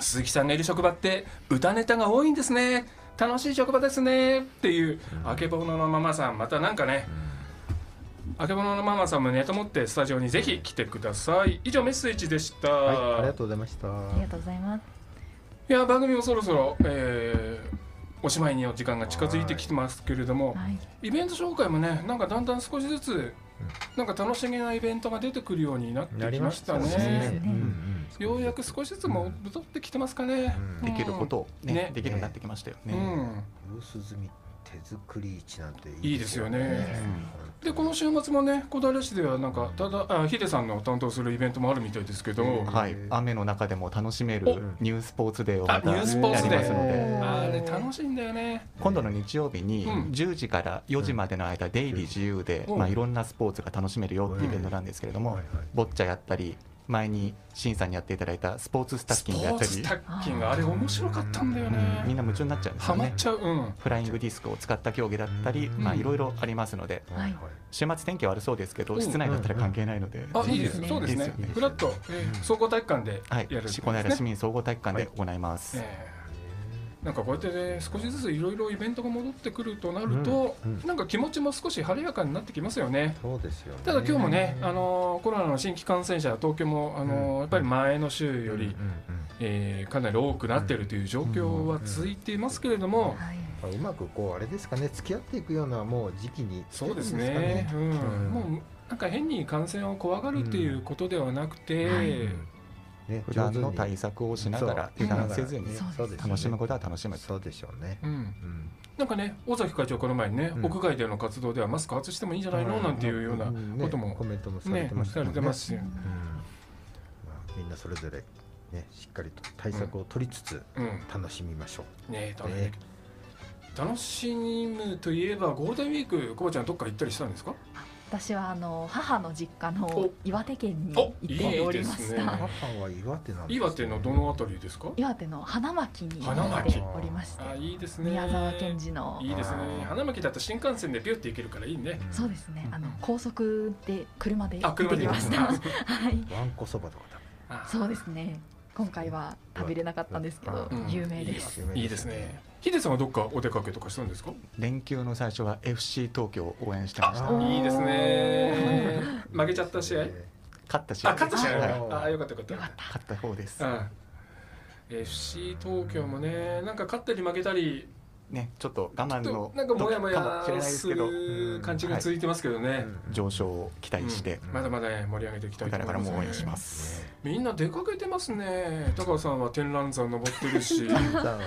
[SPEAKER 1] 鈴木さんがいる職場って歌ネタが多いんですね。楽しい職場ですね。っていうあけぼののママさんまたなんかねあけぼののママさんもネタ持ってスタジオにぜひ来てください。以上メッセージでした、
[SPEAKER 2] はい、ありがとうございました。
[SPEAKER 6] ありがとうございます。
[SPEAKER 1] いや番組もそろそろ、えーおしまいにの時間が近づいてきてますけれども、
[SPEAKER 6] はい。
[SPEAKER 1] イベント紹介もねなんかだんだん少しずつなんか楽しげなイベントが出てくるようになってきましたね。
[SPEAKER 2] なりました
[SPEAKER 6] ね。
[SPEAKER 2] うん
[SPEAKER 1] ようやく少しずつ戻ってきてますかね、
[SPEAKER 2] うん。
[SPEAKER 7] できることをね
[SPEAKER 1] ね。
[SPEAKER 7] できるようになってきましたよね。
[SPEAKER 1] うん。
[SPEAKER 2] うん。薄墨手作り市なんて
[SPEAKER 1] いいですよね。
[SPEAKER 2] うん。
[SPEAKER 1] でこの週末もね小平市ではなんかただあヒデさんの担当するイベントもあるみたいですけど、
[SPEAKER 2] うん。
[SPEAKER 7] はい、雨の中でも楽しめる
[SPEAKER 1] お。
[SPEAKER 7] ニュースポーツデーをまた
[SPEAKER 1] あニュースポーツデー。
[SPEAKER 7] やりますので。
[SPEAKER 1] あれ楽しいんだよね。
[SPEAKER 7] 今度の日曜日に
[SPEAKER 1] うん。
[SPEAKER 7] 10時から4時までの間出入り自由で、
[SPEAKER 1] うん。
[SPEAKER 7] まあ、いろんなスポーツが楽しめるよっていうイベントなんですけれども、
[SPEAKER 2] はいはい。
[SPEAKER 7] ボッチャやったり前に審査にやっていただいたスポーツスタッキングやったり。
[SPEAKER 1] スポーツタッキングあれ面白かったんだよね、
[SPEAKER 7] みんな夢中になっちゃうんです
[SPEAKER 1] ハマっ
[SPEAKER 7] よね。
[SPEAKER 1] ちゃううん。
[SPEAKER 7] フライングディスクを使った競技だったり、
[SPEAKER 2] うん。
[SPEAKER 7] まあ、いろいろありますので、
[SPEAKER 2] はいはい。
[SPEAKER 7] 週末天気悪そうですけど、
[SPEAKER 1] うん。
[SPEAKER 7] 室内だったら関係ないので、
[SPEAKER 1] あいいです
[SPEAKER 6] ね。
[SPEAKER 1] そうですね。
[SPEAKER 7] いいですよね。
[SPEAKER 1] フラット、えー総合体育館で
[SPEAKER 7] はい。
[SPEAKER 1] やる、
[SPEAKER 7] この間市民総合体育館で行います。
[SPEAKER 1] ええなんかこうやってね少しずついろいろイベントが戻ってくるとなると、
[SPEAKER 2] うんうん。
[SPEAKER 1] なんか気持ちも少し晴れやかになってきますよね。
[SPEAKER 2] そうですよね。
[SPEAKER 1] ただ今日もね、あのコロナの新規感染者東京もあの、
[SPEAKER 2] うん。
[SPEAKER 1] やっぱり前の週より、
[SPEAKER 2] うんうん
[SPEAKER 1] えーかなり多くなっているという状況は続いていますけれども、
[SPEAKER 6] はい。
[SPEAKER 2] まあうまくこうあれですかね付き合っていくようなもう時期に
[SPEAKER 1] そうですね。うん。
[SPEAKER 2] かうん。
[SPEAKER 1] もうなんか変に感染を怖がるっていうことではなくて、
[SPEAKER 6] うん。はい
[SPEAKER 2] ね
[SPEAKER 7] 普段の対策をしながら油断せずに楽しむことは楽しむ
[SPEAKER 2] そうでしょうね。
[SPEAKER 1] うん。
[SPEAKER 2] うん。
[SPEAKER 1] なんかね尾崎会長この前にね、
[SPEAKER 2] うん。
[SPEAKER 1] 屋外での活動ではマスク外してもいいんじゃないの、なんていうような
[SPEAKER 2] ね
[SPEAKER 1] ことも
[SPEAKER 2] コメントもされ
[SPEAKER 1] ね
[SPEAKER 2] てましたもん
[SPEAKER 1] されてますし、
[SPEAKER 2] うん。まあみんなそれぞれねしっかりと対策を取りつつ
[SPEAKER 1] うん。
[SPEAKER 2] 楽しみましょう。
[SPEAKER 1] ね楽しみ。
[SPEAKER 2] ね
[SPEAKER 1] 楽しむといえばゴールデンウィークコバちゃんどっか行ったりしたんですか？
[SPEAKER 6] 私はあの母の実家の
[SPEAKER 1] お。
[SPEAKER 6] 岩手県に
[SPEAKER 1] お。
[SPEAKER 6] 行っておりまし
[SPEAKER 1] いいですね。
[SPEAKER 6] た
[SPEAKER 2] 母は岩手なんです
[SPEAKER 1] 岩手のどのあたりですか？
[SPEAKER 6] 岩手の花巻に行
[SPEAKER 1] 花巻。
[SPEAKER 6] っておりまして。
[SPEAKER 1] あいいですね。
[SPEAKER 6] 宮沢賢治の。
[SPEAKER 1] いいですね。花巻だと新幹線でビュッて行けるからいいね。
[SPEAKER 6] そうですね。あの高速で車で行っ
[SPEAKER 1] あ車で
[SPEAKER 6] てきました。
[SPEAKER 1] あ (laughs)
[SPEAKER 6] はい。
[SPEAKER 2] わんこそばとか
[SPEAKER 1] あ
[SPEAKER 6] そうですね今回は食べれなかったんですけど
[SPEAKER 1] うん。
[SPEAKER 6] 有名です。
[SPEAKER 1] いいですね。ヒデさんはどっかお出かけとかしたんですか？
[SPEAKER 7] 連休の最初は FC 東京を応援してました。
[SPEAKER 1] いいですね。(laughs) 負けちゃった試合？
[SPEAKER 2] え
[SPEAKER 7] 勝った試合。
[SPEAKER 1] あ勝った試合。ああよかったよかった
[SPEAKER 6] よかった。
[SPEAKER 7] 勝った方です。
[SPEAKER 1] うん。FC 東京もねなんか勝ったり負けたり
[SPEAKER 7] ねちょっと我慢の
[SPEAKER 1] なんか
[SPEAKER 7] もしれ
[SPEAKER 1] ヤ
[SPEAKER 7] ないですけど。
[SPEAKER 1] る感じが続いてますけどね、
[SPEAKER 7] 上昇を期待して、
[SPEAKER 1] まだまだね盛り上げていきたい
[SPEAKER 7] ことれから
[SPEAKER 1] 思います、ね、
[SPEAKER 7] も応援します。
[SPEAKER 1] みんな出かけてますね。高尾さんは天覧山登ってるし。(laughs)
[SPEAKER 2] さんはね、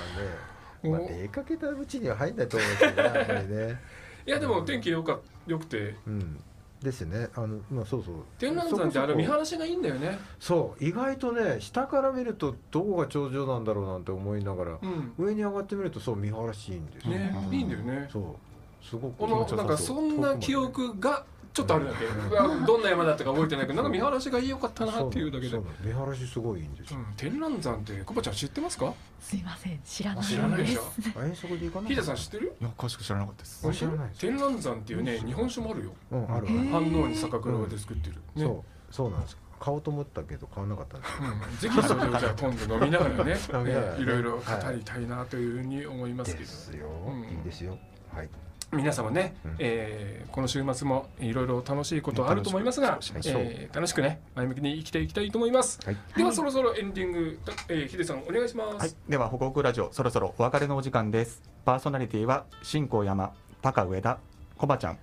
[SPEAKER 2] まあ、出かけたうちには入んないと思うんですよね、やっぱりね。
[SPEAKER 1] いやでも天気よかよくて。
[SPEAKER 2] うん。ですよね。あの、まあ、そうそう。
[SPEAKER 1] 天覧山ってあれ見晴らしがいいんだよね
[SPEAKER 2] そう、意外とね、下から見ると、どこが頂上なんだろうなんて思いながら。
[SPEAKER 1] うん
[SPEAKER 2] 上に上がってみると、そう、見晴らしいいんですよ。
[SPEAKER 1] ね
[SPEAKER 7] うん
[SPEAKER 1] いいんだよね
[SPEAKER 2] そう。すごく。
[SPEAKER 1] このなんかそんな記憶がちょっとあるだけ、うわどんな山だったか覚えてないけどなんか見晴らしが良かったなっていうだけで。
[SPEAKER 2] 見晴らしすごいいいんですよ。
[SPEAKER 1] うん、天覧山ってコバちゃん知ってますか？
[SPEAKER 6] すいません。知らないです。
[SPEAKER 1] 知らないでしょ？
[SPEAKER 2] あ遠足で行かない。
[SPEAKER 1] ヒデさん知ってる？
[SPEAKER 7] いや詳しく知らなかったです。
[SPEAKER 2] あ知らない。
[SPEAKER 1] 天覧山っていうね日本酒もあるよ。
[SPEAKER 2] うん、ある。あ
[SPEAKER 6] へ
[SPEAKER 2] る。
[SPEAKER 1] 反応に酒蔵で作ってる、ね。
[SPEAKER 2] そう、そうなんです。買おうと思ったけど、買わなかったんです。よ。
[SPEAKER 1] うん、ぜひそれをじゃあ今度飲みながらね (laughs) いろいろ語りたいなというふうに思いますけど、
[SPEAKER 2] ですよ。
[SPEAKER 1] うん。
[SPEAKER 2] いいですよ。はい。
[SPEAKER 1] 皆様ね、
[SPEAKER 2] うん
[SPEAKER 1] えーこの週末もいろいろ楽しいことあると思いますが
[SPEAKER 2] 楽し
[SPEAKER 1] えー楽しくね前向きに生きていきたいと思います、
[SPEAKER 2] はい
[SPEAKER 1] ではそろそろエンディング、えー、ヒデさんお願いします、
[SPEAKER 7] はい、では、ホクホクラジオ、そろそろお別れのお時間です。パーソナリティは、新高山、高上田、コバちゃん、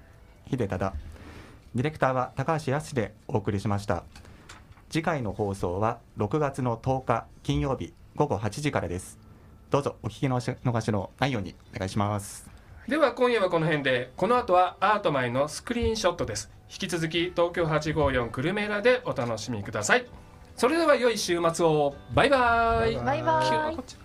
[SPEAKER 7] 秀忠。ディレクターは高橋康でお送りしました。次回の放送は6月の10日金曜日午後8時からです。どうぞお聞き逃しのないようにお願いします。
[SPEAKER 1] では今夜はこの辺でこの後はアートマイのスクリーンショットです。引き続き東京854クルメラでお楽しみください。それでは良い週末を。バイバイ。
[SPEAKER 2] バイバイ